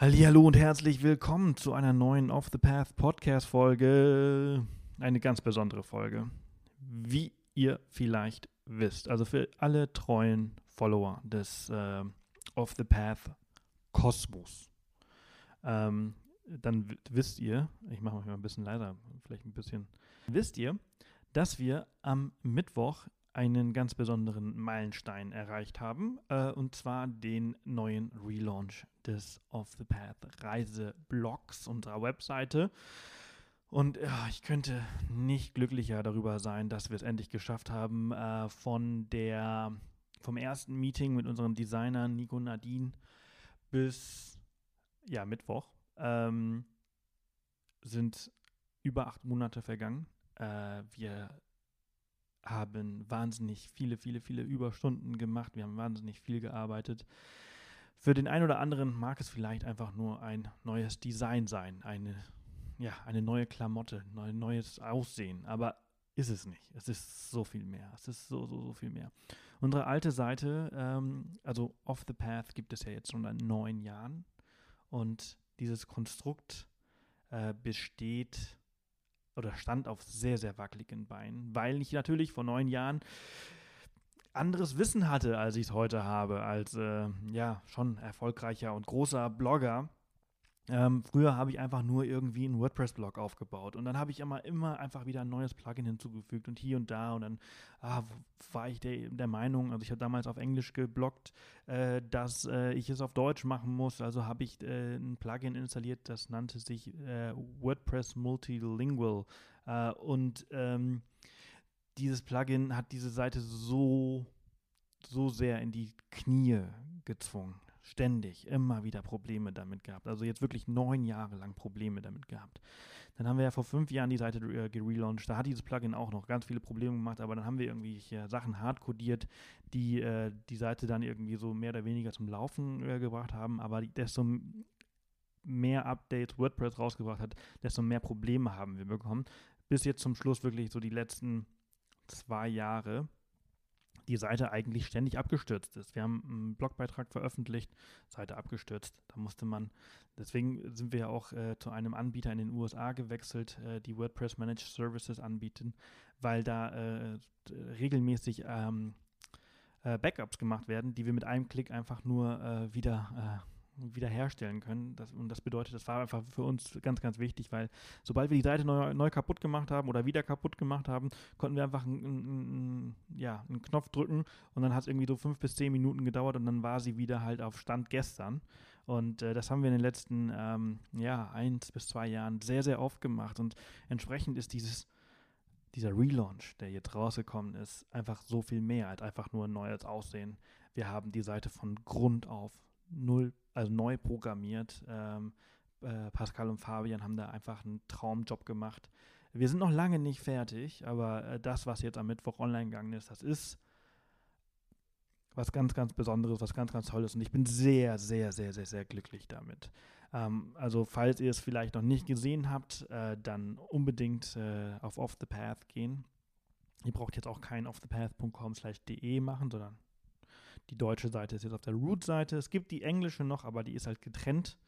Hallo und herzlich willkommen zu einer neuen Off the Path Podcast Folge. Eine ganz besondere Folge. Wie ihr vielleicht wisst, also für alle treuen Follower des äh, Off the Path Kosmos, ähm, dann wisst ihr, ich mache mal ein bisschen leiser, vielleicht ein bisschen, wisst ihr, dass wir am Mittwoch einen ganz besonderen Meilenstein erreicht haben, äh, und zwar den neuen Relaunch des Off the Path Reiseblogs unserer Webseite. Und ja, ich könnte nicht glücklicher darüber sein, dass wir es endlich geschafft haben, äh, von der, vom ersten Meeting mit unseren Designern Nico Nadine bis ja, Mittwoch ähm, sind über acht Monate vergangen. Äh, wir haben wahnsinnig viele, viele, viele Überstunden gemacht. Wir haben wahnsinnig viel gearbeitet. Für den einen oder anderen mag es vielleicht einfach nur ein neues Design sein, eine, ja, eine neue Klamotte, ein neues Aussehen. Aber ist es nicht. Es ist so viel mehr. Es ist so, so, so viel mehr. Unsere alte Seite, ähm, also Off the Path, gibt es ja jetzt schon seit neun Jahren. Und dieses Konstrukt äh, besteht oder stand auf sehr, sehr wackeligen Beinen, weil ich natürlich vor neun Jahren anderes Wissen hatte, als ich es heute habe, als äh, ja schon erfolgreicher und großer Blogger. Ähm, früher habe ich einfach nur irgendwie einen WordPress-Blog aufgebaut und dann habe ich immer, immer einfach wieder ein neues Plugin hinzugefügt und hier und da und dann ah, war ich der, der Meinung, also ich habe damals auf Englisch gebloggt, äh, dass äh, ich es auf Deutsch machen muss, also habe ich äh, ein Plugin installiert, das nannte sich äh, WordPress Multilingual. Äh, und ähm, dieses Plugin hat diese Seite so so sehr in die Knie gezwungen ständig immer wieder Probleme damit gehabt. Also jetzt wirklich neun Jahre lang Probleme damit gehabt. Dann haben wir ja vor fünf Jahren die Seite äh, gelauncht. Da hat dieses Plugin auch noch ganz viele Probleme gemacht, aber dann haben wir irgendwie hier Sachen hardcodiert, die äh, die Seite dann irgendwie so mehr oder weniger zum Laufen äh, gebracht haben. Aber desto mehr Updates WordPress rausgebracht hat, desto mehr Probleme haben wir bekommen. Bis jetzt zum Schluss wirklich so die letzten zwei Jahre die Seite eigentlich ständig abgestürzt ist. Wir haben einen Blogbeitrag veröffentlicht, Seite abgestürzt. Da musste man, deswegen sind wir ja auch äh, zu einem Anbieter in den USA gewechselt, äh, die WordPress Managed Services anbieten, weil da äh, regelmäßig ähm, äh, Backups gemacht werden, die wir mit einem Klick einfach nur äh, wieder äh, wiederherstellen können. Das, und das bedeutet, das war einfach für uns ganz, ganz wichtig, weil sobald wir die Seite neu, neu kaputt gemacht haben oder wieder kaputt gemacht haben, konnten wir einfach einen, ja, einen Knopf drücken und dann hat es irgendwie so fünf bis zehn Minuten gedauert und dann war sie wieder halt auf Stand gestern. Und äh, das haben wir in den letzten ähm, ja, eins bis zwei Jahren sehr, sehr oft gemacht. Und entsprechend ist dieses dieser Relaunch, der jetzt rausgekommen ist, einfach so viel mehr als einfach nur ein neues Aussehen. Wir haben die Seite von Grund auf null also neu programmiert. Ähm, äh, Pascal und Fabian haben da einfach einen Traumjob gemacht. Wir sind noch lange nicht fertig, aber äh, das, was jetzt am Mittwoch online gegangen ist, das ist was ganz, ganz Besonderes, was ganz, ganz Tolles. Und ich bin sehr, sehr, sehr, sehr, sehr glücklich damit. Ähm, also, falls ihr es vielleicht noch nicht gesehen habt, äh, dann unbedingt äh, auf Off the Path gehen. Ihr braucht jetzt auch kein offthepath.com/de machen, sondern die deutsche Seite ist jetzt auf der Root-Seite. Es gibt die englische noch, aber die ist halt getrennt.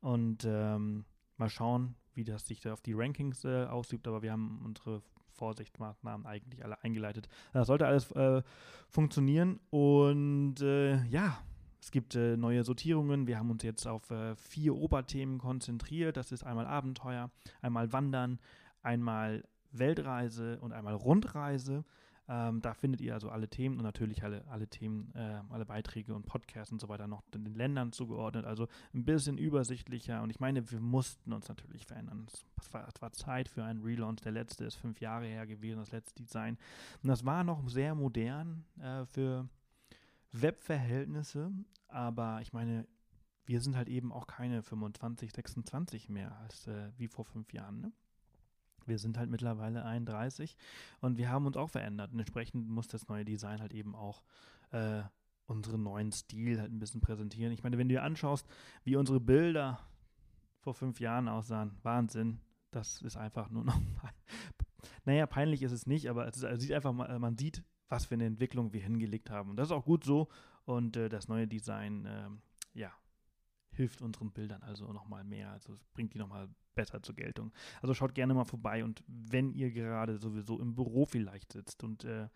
Und ähm, mal schauen, wie das sich da auf die Rankings äh, ausübt. Aber wir haben unsere Vorsichtsmaßnahmen eigentlich alle eingeleitet. Das sollte alles äh, funktionieren. Und äh, ja, es gibt äh, neue Sortierungen. Wir haben uns jetzt auf äh, vier Oberthemen konzentriert. Das ist einmal Abenteuer, einmal Wandern, einmal Weltreise und einmal Rundreise. Ähm, da findet ihr also alle Themen und natürlich alle, alle Themen, äh, alle Beiträge und Podcasts und so weiter noch den Ländern zugeordnet. Also ein bisschen übersichtlicher. Und ich meine, wir mussten uns natürlich verändern. Es war, es war Zeit für einen Relaunch. Der letzte ist fünf Jahre her gewesen, das letzte Design. Und das war noch sehr modern äh, für Webverhältnisse. Aber ich meine, wir sind halt eben auch keine 25, 26 mehr als äh, wie vor fünf Jahren. Ne? Wir sind halt mittlerweile 31 und wir haben uns auch verändert. Und entsprechend muss das neue Design halt eben auch äh, unseren neuen Stil halt ein bisschen präsentieren. Ich meine, wenn du dir anschaust, wie unsere Bilder vor fünf Jahren aussahen, Wahnsinn. Das ist einfach nur noch. naja, peinlich ist es nicht, aber es, ist, es sieht einfach mal, man sieht, was für eine Entwicklung wir hingelegt haben. Und das ist auch gut so. Und äh, das neue Design, äh, ja, hilft unseren Bildern also nochmal mehr, also bringt die nochmal besser zur Geltung. Also schaut gerne mal vorbei und wenn ihr gerade sowieso im Büro vielleicht sitzt und äh,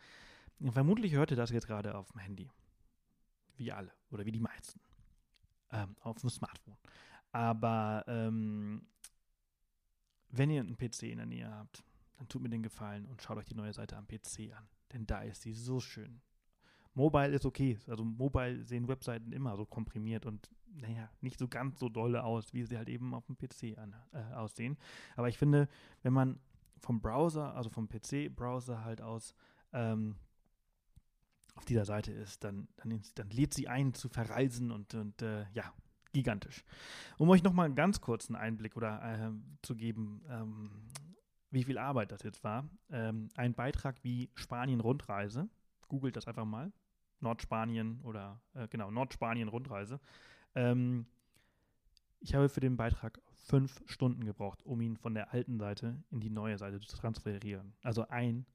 vermutlich hört ihr das jetzt gerade auf dem Handy. Wie alle oder wie die meisten. Ähm, auf dem Smartphone. Aber ähm, wenn ihr einen PC in der Nähe habt, dann tut mir den Gefallen und schaut euch die neue Seite am PC an. Denn da ist sie so schön. Mobile ist okay. Also Mobile sehen Webseiten immer so komprimiert und naja, nicht so ganz so dolle aus, wie sie halt eben auf dem PC an, äh, aussehen. Aber ich finde, wenn man vom Browser, also vom PC-Browser halt aus ähm, auf dieser Seite ist, dann, dann, dann lädt sie ein zu verreisen und, und äh, ja, gigantisch. Um euch nochmal einen ganz kurzen Einblick oder äh, zu geben, ähm, wie viel Arbeit das jetzt war. Ähm, ein Beitrag wie Spanien-Rundreise, googelt das einfach mal, Nordspanien oder äh, genau, Nordspanien-Rundreise. Ähm, ich habe für den Beitrag fünf Stunden gebraucht, um ihn von der alten Seite in die neue Seite zu transferieren. Also ein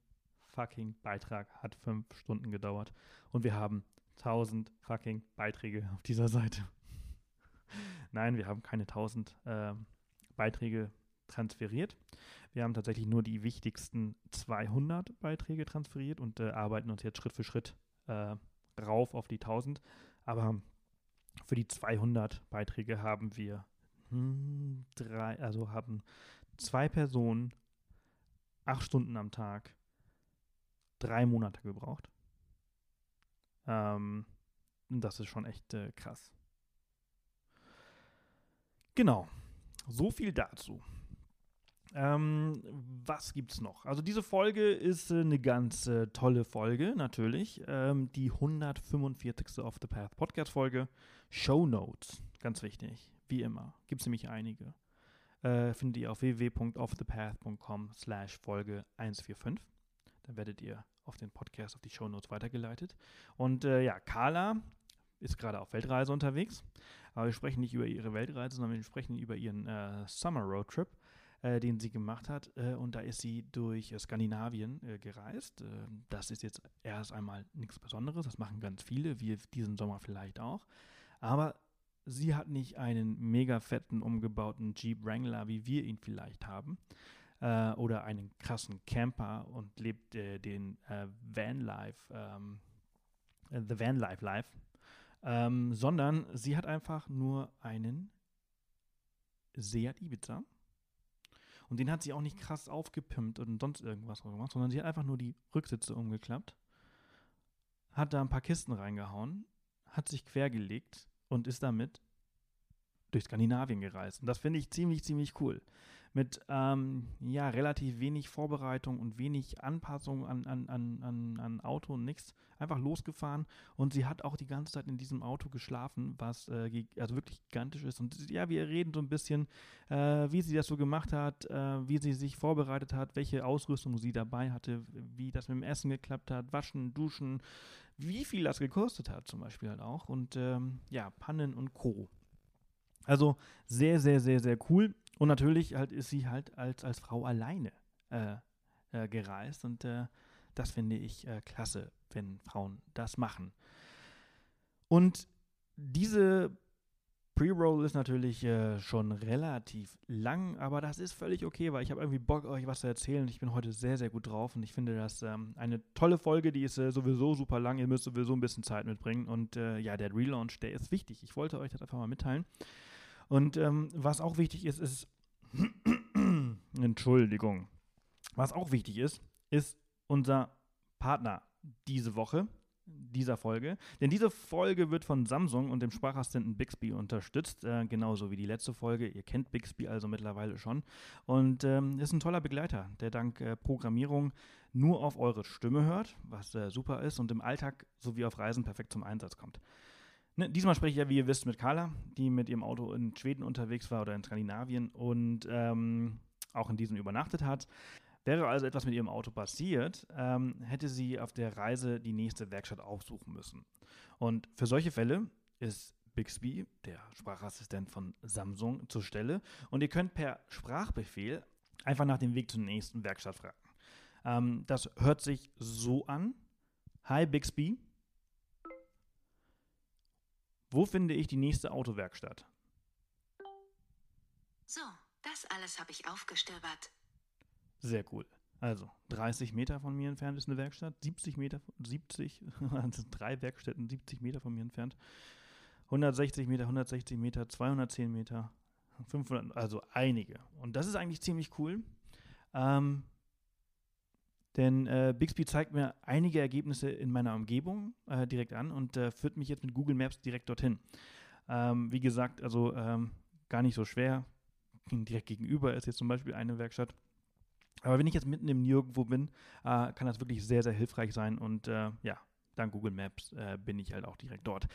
fucking Beitrag hat fünf Stunden gedauert und wir haben tausend fucking Beiträge auf dieser Seite. Nein, wir haben keine tausend äh, Beiträge transferiert. Wir haben tatsächlich nur die wichtigsten 200 Beiträge transferiert und äh, arbeiten uns jetzt Schritt für Schritt äh, rauf auf die 1000. Aber für die 200 Beiträge haben wir hm, drei, also haben zwei Personen acht Stunden am Tag drei Monate gebraucht. Ähm, das ist schon echt äh, krass. Genau, so viel dazu. Ähm, was gibt's noch? Also diese Folge ist äh, eine ganz äh, tolle Folge, natürlich. Ähm, die 145. Off the Path Podcast Folge. Show Notes, ganz wichtig, wie immer. Gibt es nämlich einige. Äh, findet ihr auf www.offthepath.com slash Folge 145. Dann werdet ihr auf den Podcast, auf die Show Notes weitergeleitet. Und äh, ja, Carla ist gerade auf Weltreise unterwegs. Aber wir sprechen nicht über ihre Weltreise, sondern wir sprechen über ihren äh, Summer Road Trip äh, den sie gemacht hat. Äh, und da ist sie durch äh, Skandinavien äh, gereist. Ähm, das ist jetzt erst einmal nichts Besonderes. Das machen ganz viele, wie diesen Sommer vielleicht auch. Aber sie hat nicht einen mega fetten, umgebauten Jeep Wrangler, wie wir ihn vielleicht haben. Äh, oder einen krassen Camper und lebt den Vanlife, ähm, The Vanlife Life. Ähm, sondern sie hat einfach nur einen Seat Ibiza und den hat sie auch nicht krass aufgepimpt und sonst irgendwas gemacht, sondern sie hat einfach nur die Rücksitze umgeklappt, hat da ein paar Kisten reingehauen, hat sich quergelegt und ist damit durch Skandinavien gereist. Und das finde ich ziemlich, ziemlich cool. Mit ähm, ja, relativ wenig Vorbereitung und wenig Anpassung an, an, an, an, Auto und nichts. Einfach losgefahren und sie hat auch die ganze Zeit in diesem Auto geschlafen, was äh, also wirklich gigantisch ist. Und ja, wir reden so ein bisschen, äh, wie sie das so gemacht hat, äh, wie sie sich vorbereitet hat, welche Ausrüstung sie dabei hatte, wie das mit dem Essen geklappt hat, Waschen, Duschen, wie viel das gekostet hat zum Beispiel halt auch. Und ähm, ja, Pannen und Co. Also sehr, sehr, sehr, sehr cool. Und natürlich halt ist sie halt als, als Frau alleine äh, äh, gereist. Und äh, das finde ich äh, klasse, wenn Frauen das machen. Und diese Pre-Roll ist natürlich äh, schon relativ lang, aber das ist völlig okay, weil ich habe irgendwie Bock, euch was zu erzählen. Ich bin heute sehr, sehr gut drauf und ich finde das ähm, eine tolle Folge, die ist äh, sowieso super lang. Ihr müsst sowieso ein bisschen Zeit mitbringen. Und äh, ja, der Relaunch, der ist wichtig. Ich wollte euch das einfach mal mitteilen. Und ähm, was auch wichtig ist, ist, Entschuldigung, was auch wichtig ist, ist unser Partner diese Woche, dieser Folge. Denn diese Folge wird von Samsung und dem Sprachassistenten Bixby unterstützt, äh, genauso wie die letzte Folge. Ihr kennt Bixby also mittlerweile schon. Und ähm, ist ein toller Begleiter, der dank äh, Programmierung nur auf eure Stimme hört, was äh, super ist und im Alltag sowie auf Reisen perfekt zum Einsatz kommt. Ne, diesmal spreche ich ja, wie ihr wisst, mit Carla, die mit ihrem Auto in Schweden unterwegs war oder in Skandinavien und ähm, auch in diesem übernachtet hat. Wäre also etwas mit ihrem Auto passiert, ähm, hätte sie auf der Reise die nächste Werkstatt aufsuchen müssen. Und für solche Fälle ist Bixby, der Sprachassistent von Samsung, zur Stelle und ihr könnt per Sprachbefehl einfach nach dem Weg zur nächsten Werkstatt fragen. Ähm, das hört sich so an. Hi Bixby, wo finde ich die nächste Autowerkstatt? So, das alles habe ich aufgestöbert. Sehr cool. Also 30 Meter von mir entfernt ist eine Werkstatt, 70 Meter, 70, also drei Werkstätten 70 Meter von mir entfernt, 160 Meter, 160 Meter, 210 Meter, 500, also einige. Und das ist eigentlich ziemlich cool, ähm, denn äh, Bixby zeigt mir einige Ergebnisse in meiner Umgebung äh, direkt an und äh, führt mich jetzt mit Google Maps direkt dorthin. Ähm, wie gesagt, also ähm, gar nicht so schwer. Direkt gegenüber ist jetzt zum Beispiel eine Werkstatt. Aber wenn ich jetzt mitten im Nirgendwo bin, äh, kann das wirklich sehr, sehr hilfreich sein. Und äh, ja, dank Google Maps äh, bin ich halt auch direkt dort.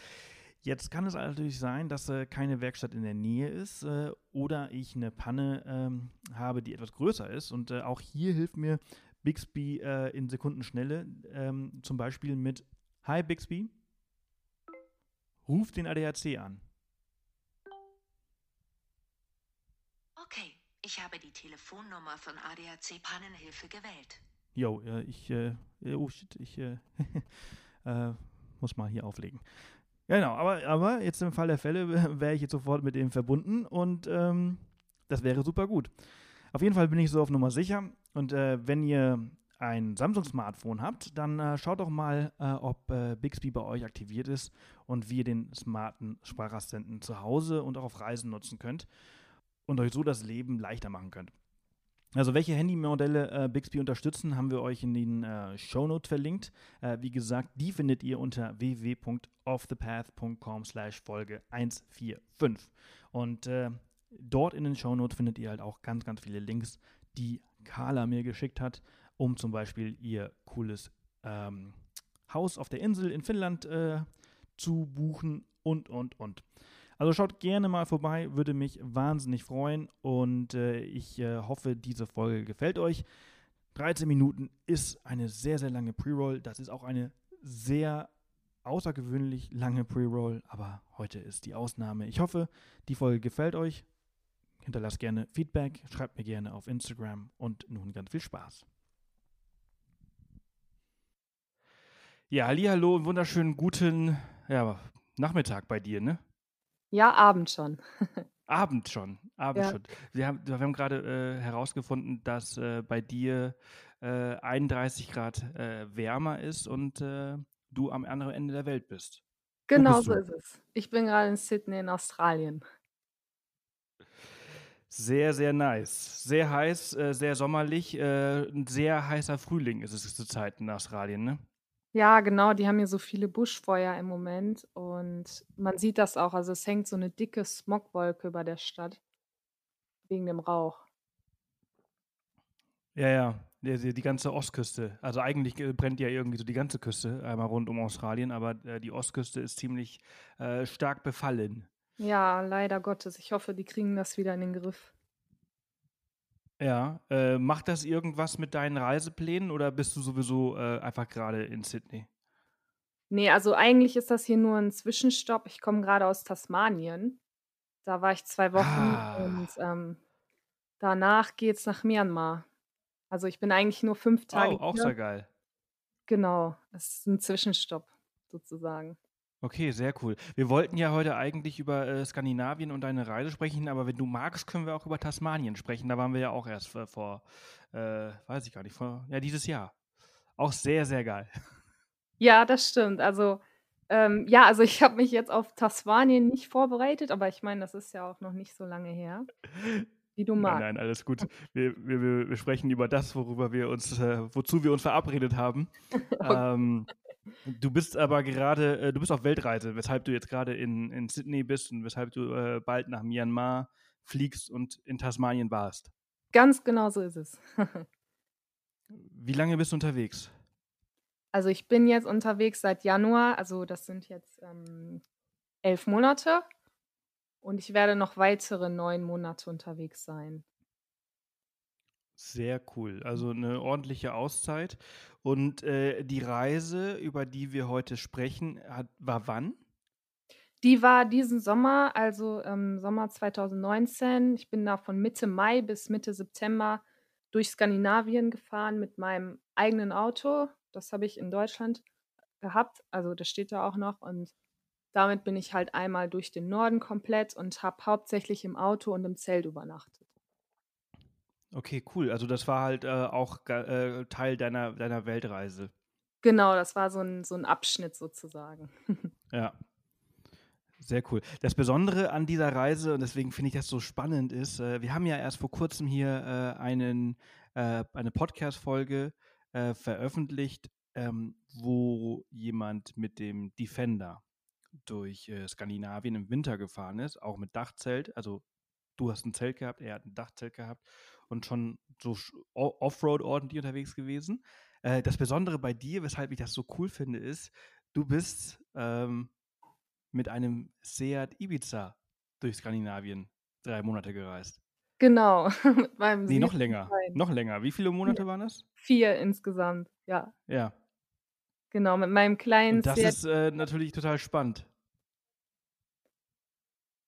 Jetzt kann es natürlich sein, dass äh, keine Werkstatt in der Nähe ist äh, oder ich eine Panne ähm, habe, die etwas größer ist. Und äh, auch hier hilft mir Bixby in Sekundenschnelle, ähm, zum Beispiel mit Hi Bixby, ruf den ADAC an. Ich habe die Telefonnummer von ADAC Pannenhilfe gewählt. Jo, äh, ich, äh, oh shit, ich äh, äh, muss mal hier auflegen. Genau, aber, aber jetzt im Fall der Fälle wäre ich jetzt sofort mit dem verbunden und ähm, das wäre super gut. Auf jeden Fall bin ich so auf Nummer sicher und äh, wenn ihr ein Samsung-Smartphone habt, dann äh, schaut doch mal, äh, ob äh, Bixby bei euch aktiviert ist und wie ihr den smarten Sprachassistenten zu Hause und auch auf Reisen nutzen könnt und euch so das Leben leichter machen könnt. Also welche Handymodelle äh, Bixby unterstützen, haben wir euch in den äh, Shownotes verlinkt. Äh, wie gesagt, die findet ihr unter www.offthepath.com slash Folge 145. Und äh, dort in den Shownotes findet ihr halt auch ganz, ganz viele Links, die Carla mir geschickt hat, um zum Beispiel ihr cooles ähm, Haus auf der Insel in Finnland äh, zu buchen und, und, und. Also schaut gerne mal vorbei, würde mich wahnsinnig freuen und äh, ich äh, hoffe, diese Folge gefällt euch. 13 Minuten ist eine sehr, sehr lange Pre-Roll. Das ist auch eine sehr außergewöhnlich lange Pre-Roll, aber heute ist die Ausnahme. Ich hoffe, die Folge gefällt euch. Hinterlasst gerne Feedback, schreibt mir gerne auf Instagram und nun ganz viel Spaß. Ja, hallo und wunderschönen guten ja, Nachmittag bei dir, ne? Ja, Abend schon. Abend schon, Abend Ja. schon. Wir haben, wir haben gerade äh, herausgefunden, dass äh, bei dir äh, 31 Grad äh, wärmer ist und äh, du am anderen Ende der Welt bist. Genau so ist es. Ich bin gerade in Sydney in Australien. Sehr, sehr nice. Sehr heiß, äh, sehr sommerlich. äh, ein sehr heißer Frühling ist es zurzeit in Australien, ne? Ja, genau, die haben hier so viele Buschfeuer im Moment und man sieht das auch. Also es hängt so eine dicke Smogwolke über der Stadt wegen dem Rauch. Ja, ja, die, die ganze Ostküste. Also eigentlich äh, brennt ja irgendwie so die ganze Küste einmal rund um Australien, aber äh, die Ostküste ist ziemlich stark befallen. Ja, leider Gottes. Ich hoffe, die kriegen das wieder in den Griff. Ja, äh, macht das irgendwas mit deinen Reiseplänen oder bist du sowieso äh, einfach gerade in Sydney? Nee, also eigentlich ist das hier nur ein Zwischenstopp. Ich komme gerade aus Tasmanien. Da war ich zwei Wochen Ah. und ähm, danach geht's nach Myanmar. Also ich bin eigentlich nur fünf Tage Oh, auch sehr geil. Genau, es ist ein Zwischenstopp sozusagen. Okay, sehr cool. Wir wollten ja heute eigentlich über äh, Skandinavien und deine Reise sprechen, aber wenn du magst, können wir auch über Tasmanien sprechen. Da waren wir ja auch erst vor, vor äh, weiß ich gar nicht, vor, ja, dieses Jahr. Auch sehr, sehr geil. Ja, das stimmt. Also, ähm, ja, also ich habe mich jetzt auf Tasmanien nicht vorbereitet, aber ich meine, das ist ja auch noch nicht so lange her. Wie du magst. Nein, nein, alles gut. Wir, wir, wir sprechen über das, worüber wir uns, äh, wozu wir uns verabredet haben. okay. ähm, Du bist aber gerade, äh, du bist auf Weltreise, weshalb du jetzt gerade in, in Sydney bist und weshalb du äh, bald nach Myanmar fliegst und in Tasmanien warst. Ganz genau so ist es. Wie lange bist du unterwegs? Also ich bin jetzt unterwegs seit Januar, also das sind jetzt ähm, elf Monate und ich werde noch weitere neun Monate unterwegs sein. Sehr cool. Also eine ordentliche Auszeit. Und äh, die Reise, über die wir heute sprechen, hat, war wann? Die war diesen Sommer, also ähm, Sommer 2019. Ich bin da von Mitte Mai bis Mitte September durch Skandinavien gefahren mit meinem eigenen Auto. Das habe ich in Deutschland gehabt. Also das steht da auch noch. Und damit bin ich halt einmal durch den Norden komplett und habe hauptsächlich im Auto und im Zelt übernachtet. Okay, cool. Also das war halt äh, auch äh, Teil deiner, deiner Weltreise. Genau, das war so ein, so ein Abschnitt sozusagen. Ja. Sehr cool. Das Besondere an dieser Reise, und deswegen finde ich das so spannend, ist, äh, wir haben ja erst vor kurzem hier äh, einen, äh, eine Podcast-Folge äh, veröffentlicht, ähm, wo jemand mit dem Defender durch Skandinavien im Winter gefahren ist, auch mit Dachzelt. Also du hast ein Zelt gehabt, er hat ein Dachzelt gehabt und schon so Offroad ordentlich unterwegs gewesen. Äh, das Besondere bei dir, weshalb ich das so cool finde, ist, du bist ähm, mit einem Seat Ibiza durch Skandinavien drei Monate gereist. Genau, mit meinem Nee, noch länger. Noch länger. Wie viele Monate waren das? Vier insgesamt, ja. Ja. Genau, mit meinem kleinen Und das Seat ist äh, natürlich total spannend.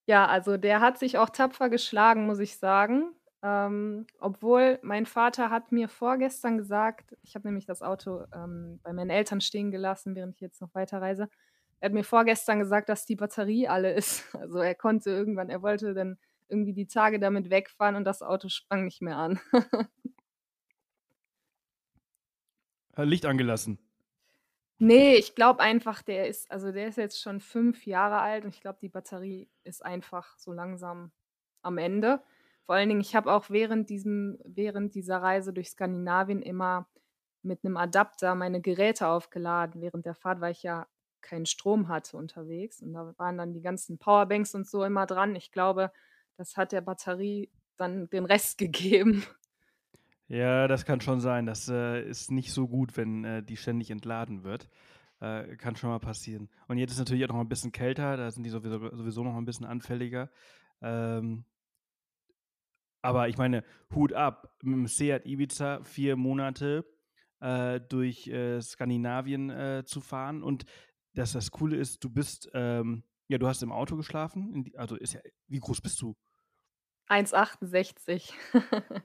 Ja, also der hat sich auch tapfer geschlagen, muss ich sagen. Ähm, obwohl mein Vater hat mir vorgestern gesagt, ich habe nämlich das Auto ähm, bei meinen Eltern stehen gelassen, während ich jetzt noch weiterreise. Er hat mir vorgestern gesagt, dass die Batterie alle ist. Also er konnte irgendwann, er wollte dann irgendwie die Tage damit wegfahren und das Auto sprang nicht mehr an. Licht angelassen. Nee, ich glaube einfach, der ist, also der ist jetzt schon fünf Jahre alt und ich glaube, die Batterie ist einfach so langsam am Ende. Vor allen Dingen, ich habe auch während diesem, während dieser Reise durch Skandinavien immer mit einem Adapter meine Geräte aufgeladen während der Fahrt, weil ich ja keinen Strom hatte unterwegs. Und da waren dann die ganzen Powerbanks und so immer dran. Ich glaube, das hat der Batterie dann den Rest gegeben. Ja, das kann schon sein. Das äh, ist nicht so gut, wenn äh, die ständig entladen wird. Äh, kann schon mal passieren. Und jetzt ist natürlich auch noch ein bisschen kälter, da sind die sowieso, sowieso noch ein bisschen anfälliger. Ähm, aber ich meine, Hut ab, mit dem Seat Ibiza vier Monate äh, durch äh, Skandinavien äh, zu fahren. Und dass das Coole ist, du bist, ähm, ja, du hast im Auto geschlafen. also ist ja, wie groß bist du? 1,68.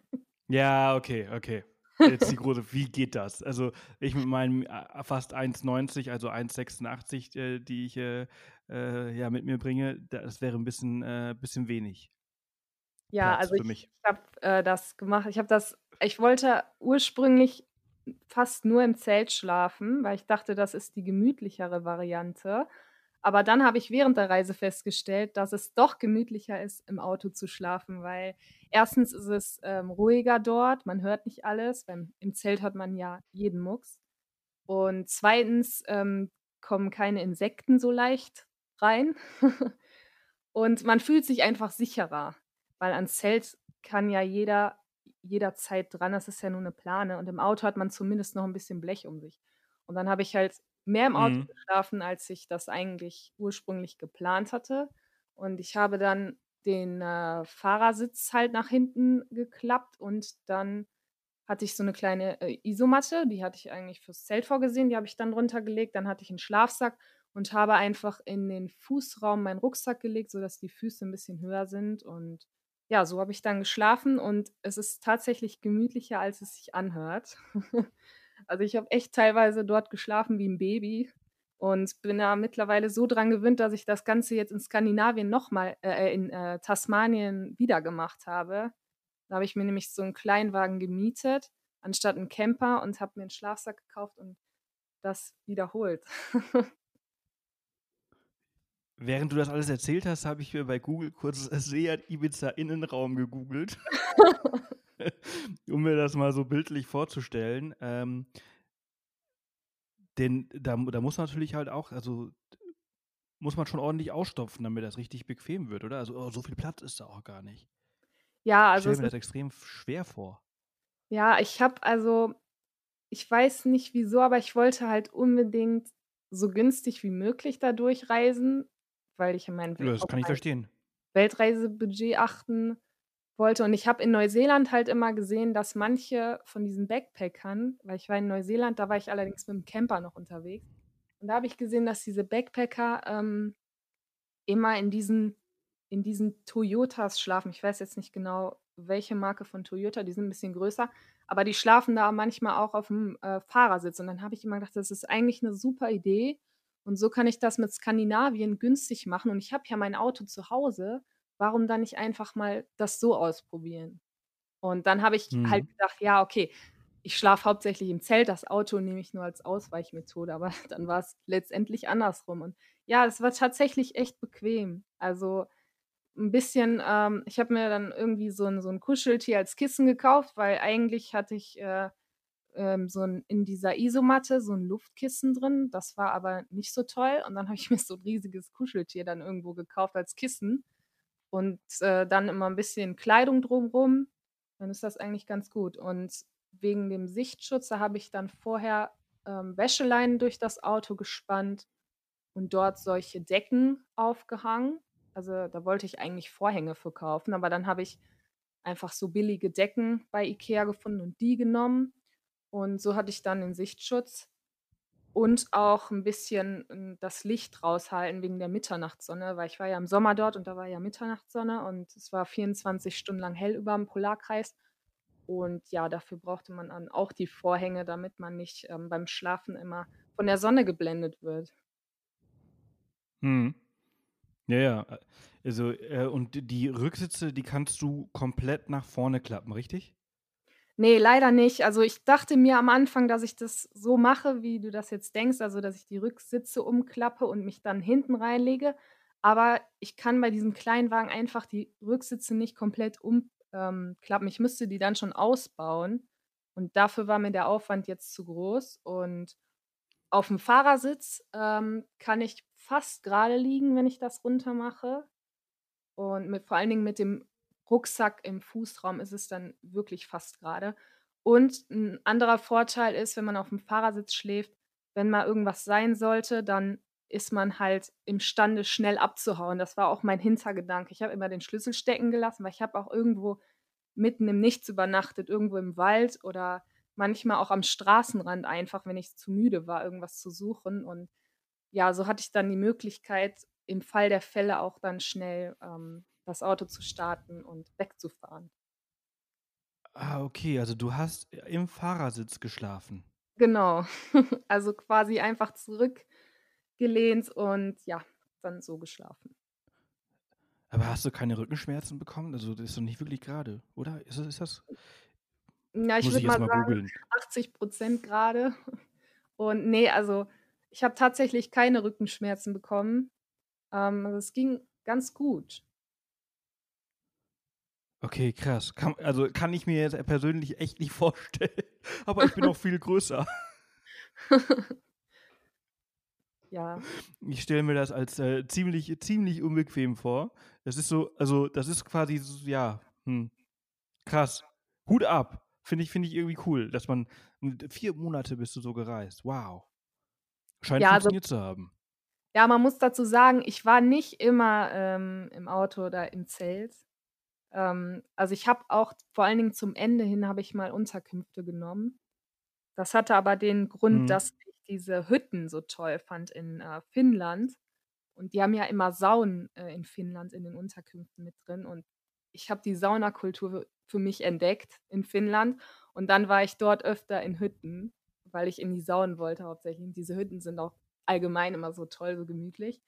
Ja, okay, okay. Jetzt die große, wie geht das? Also ich mit meinen äh, fast 1,90, also 1,86, äh, die ich äh, ja mit mir bringe, das wäre ein bisschen, bisschen wenig. Ja, Platz also ich, ich habe äh, das gemacht. Ich habe das, ich wollte ursprünglich fast nur im Zelt schlafen, weil ich dachte, das ist die gemütlichere Variante. Aber dann habe ich während der Reise festgestellt, dass es doch gemütlicher ist, im Auto zu schlafen, weil erstens ist es ähm, ruhiger dort, man hört nicht alles, beim, im Zelt hört man ja jeden Mucks. Und zweitens ähm, kommen keine Insekten so leicht rein. und man fühlt sich einfach sicherer, weil ans Zelt kann ja jeder jederzeit dran, das ist ja nur eine Plane. Und im Auto hat man zumindest noch ein bisschen Blech um sich. Und dann habe ich halt mehr im Auto Mhm. geschlafen, als ich das eigentlich ursprünglich geplant hatte. Und ich habe dann den, äh, Fahrersitz halt nach hinten geklappt und dann hatte ich so eine kleine, äh, Isomatte, die hatte ich eigentlich fürs Zelt vorgesehen, die habe ich dann drunter gelegt. Dann hatte ich einen Schlafsack und habe einfach in den Fußraum meinen Rucksack gelegt, sodass die Füße ein bisschen höher sind. Und ja, so habe ich dann geschlafen und es ist tatsächlich gemütlicher, als es sich anhört. Also ich habe echt teilweise dort geschlafen wie ein Baby und bin da mittlerweile so dran gewöhnt, dass ich das Ganze jetzt in Skandinavien nochmal, äh, in äh, Tasmanien wieder gemacht habe. Da habe ich mir nämlich so einen Kleinwagen gemietet, anstatt einen Camper und habe mir einen Schlafsack gekauft und das wiederholt. Während du das alles erzählt hast, habe ich mir bei Google kurz Seat Ibiza Innenraum gegoogelt. um mir das mal so bildlich vorzustellen. Ähm, denn da, da muss natürlich halt auch, also muss man schon ordentlich ausstopfen, damit das richtig bequem wird, oder? Also oh, so viel Platz ist da auch gar nicht. Ja, also. Ich stelle mir das extrem schwer vor. Ja, ich habe also, ich weiß nicht wieso, aber ich wollte halt unbedingt so günstig wie möglich da durchreisen, weil ich in meinem ja, das kann ich verstehen. Weltreisebudget achten wollte. Und ich habe in Neuseeland halt immer gesehen, dass manche von diesen Backpackern, weil ich war in Neuseeland, da war ich allerdings mit dem Camper noch unterwegs. Und da habe ich gesehen, dass diese Backpacker ähm, immer in diesen, in diesen Toyotas schlafen. Ich weiß jetzt nicht genau, welche Marke von Toyota, die sind ein bisschen größer, aber die schlafen da manchmal auch auf dem äh, Fahrersitz. Und dann habe ich immer gedacht, das ist eigentlich eine super Idee. Und so kann ich das mit Skandinavien günstig machen und ich habe ja mein Auto zu Hause. Warum dann nicht einfach mal das so ausprobieren? Und dann habe ich halt Mhm. gedacht: „Ja, okay, ich schlafe hauptsächlich im Zelt, das Auto nehme ich nur als Ausweichmethode“, aber dann war's letztendlich andersrum. Und ja, es war tatsächlich echt bequem. Also 'n bisschen ähm, ich habe mir dann irgendwie so 'n so 'n Kuscheltier als Kissen gekauft, weil eigentlich hatte ich, äh, ähm, so 'n in dieser Isomatte so 'n Luftkissen drin. Das war aber nicht so toll. Und dann habe ich mir so 'n riesiges Kuscheltier dann irgendwo gekauft als Kissen und, äh, dann immer 'n bisschen Kleidung drum rum. Dann ist das eigentlich ganz gut. Und wegen dem Sichtschutz, da habe ich dann vorher, ähm, Wäscheleinen durch das Auto gespannt und dort solche Decken aufgehangen. Also, da wollte ich eigentlich Vorhänge für kaufen, aber dann habe ich einfach so billige Decken bei IKEA gefunden und die genommen. Und so hatte ich dann den Sichtschutz und auch 'n bisschen, hm, das Licht raushalten wegen der Mitternachtssonne, weil ich war ja im Sommer dort und da war ja Mitternachtssonne und es war 24 Stunden lang hell überm Polarkreis. Und ja, dafür brauchte man dann auch die Vorhänge, damit man nicht, ähm, beim Schlafen immer von der Sonne geblendet wird. Mhm. Ja, ja. Äh, also, äh, und die Rücksitze, die kannst du komplett nach vorne klappen, richtig? Ne, leider nicht. Also, ich dachte mir am Anfang, dass ich das so mache, wie du das jetzt denkst, also, dass ich die Rücksitze umklappe und mich dann hinten reinlege. Aber ich kann bei diesem Kleinwagen einfach die Rücksitze nicht komplett um ähm. Ich müsste die dann schon ausbauen und dafür war mir der Aufwand jetzt zu groß. Und aufm Fahrersitz, ähm, kann ich fast grade liegen, wenn ich das runter mache. Und mit vor allen Dingen mit dem Rucksack im Fußraum ist es dann wirklich fast grade. Und 'n anderer Vorteil ist, wenn man aufm Fahrersitz schläft, wenn mal irgendwas sein sollte, dann ist man halt imstande, schnell abzuhauen. Das war auch mein Hintergedanke. Ich habe immer den Schlüssel stecken gelassen, weil ich habe auch irgendwo mitten im Nichts übernachtet, irgendwo im Wald oder manchmal auch am Straßenrand einfach, wenn ich zu müde war, irgendwas zu suchen. Und ja, so hatte ich dann die Möglichkeit, im Fall der Fälle auch dann schnell, ähm, das Auto zu starten und wegzufahren. Ah, okay, also, du hast im Fahrersitz geschlafen? Genau. Also, quasi einfach zurückgelehnt und ja, dann so geschlafen. Aber hast du keine Rückenschmerzen bekommen? Also, das ist doch nicht wirklich gerade, oder? Ist das ist das Na, ich würde mal mal sagen, googeln. 80 % grade. Und ne, also, ich habe tatsächlich keine Rückenschmerzen bekommen. Ähm, also, es ging ganz gut. Okay, krass. Kann also, kann ich mir jetzt persönlich echt nicht vorstellen, aber ich bin auch viel größer. Ja. Ich stelle mir das als, äh, ziemlich ziemlich unbequem vor. Das ist so also, das ist quasi s ja, hm, krass. Hut ab. Finde ich finde ich irgendwie cool, dass man 4 Monate bist du so gereist. Wow. Scheint Ja, also funktioniert zu haben. Ja, man muss dazu sagen, ich war nicht immer, ähm, im Auto oder im Zelt. Ähm, also, ich habe auch vor allen Dingen zum Ende hin habe ich mal Unterkünfte genommen. Das hatte aber den Grund, Mhm. dass ich diese Hütten so toll fand in, äh, Finnland. Und die haben ja immer Saunen, äh, in Finnland in den Unterkünften mit drin. Und ich habe die Saunakultur für mich entdeckt in Finnland. Und dann war ich dort öfter in Hütten, weil ich in die Saunen wollte hauptsächlich. Und diese Hütten sind auch allgemein immer so toll, so gemütlich.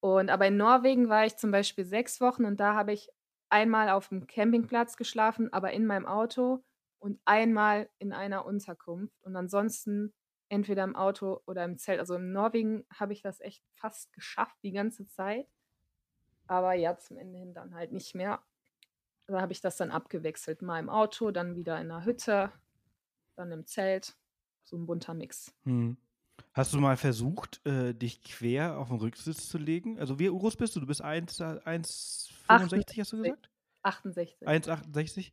Und aber in Norwegen war ich zum Beispiel 6 Wochen und da habe ich einmal aufm Campingplatz geschlafen, aber in meinem Auto und einmal in einer Unterkunft und ansonsten entweder im Auto oder im Zelt. Also, in Norwegen habe ich das echt fast geschafft die ganze Zeit. Aber ja, zum Ende hin dann halt nicht mehr. Da habe ich das dann abgewechselt, mal im Auto, dann wieder in 'ner Hütte, dann im Zelt, so 'n bunter Mix. Mhm. Hast du mal versucht, äh, dich quer auf 'n Rücksitz zu legen? Also, wie groß bist du? Du bist 1, äh, 1,65 hast du 68. gesagt? 68. 1,68?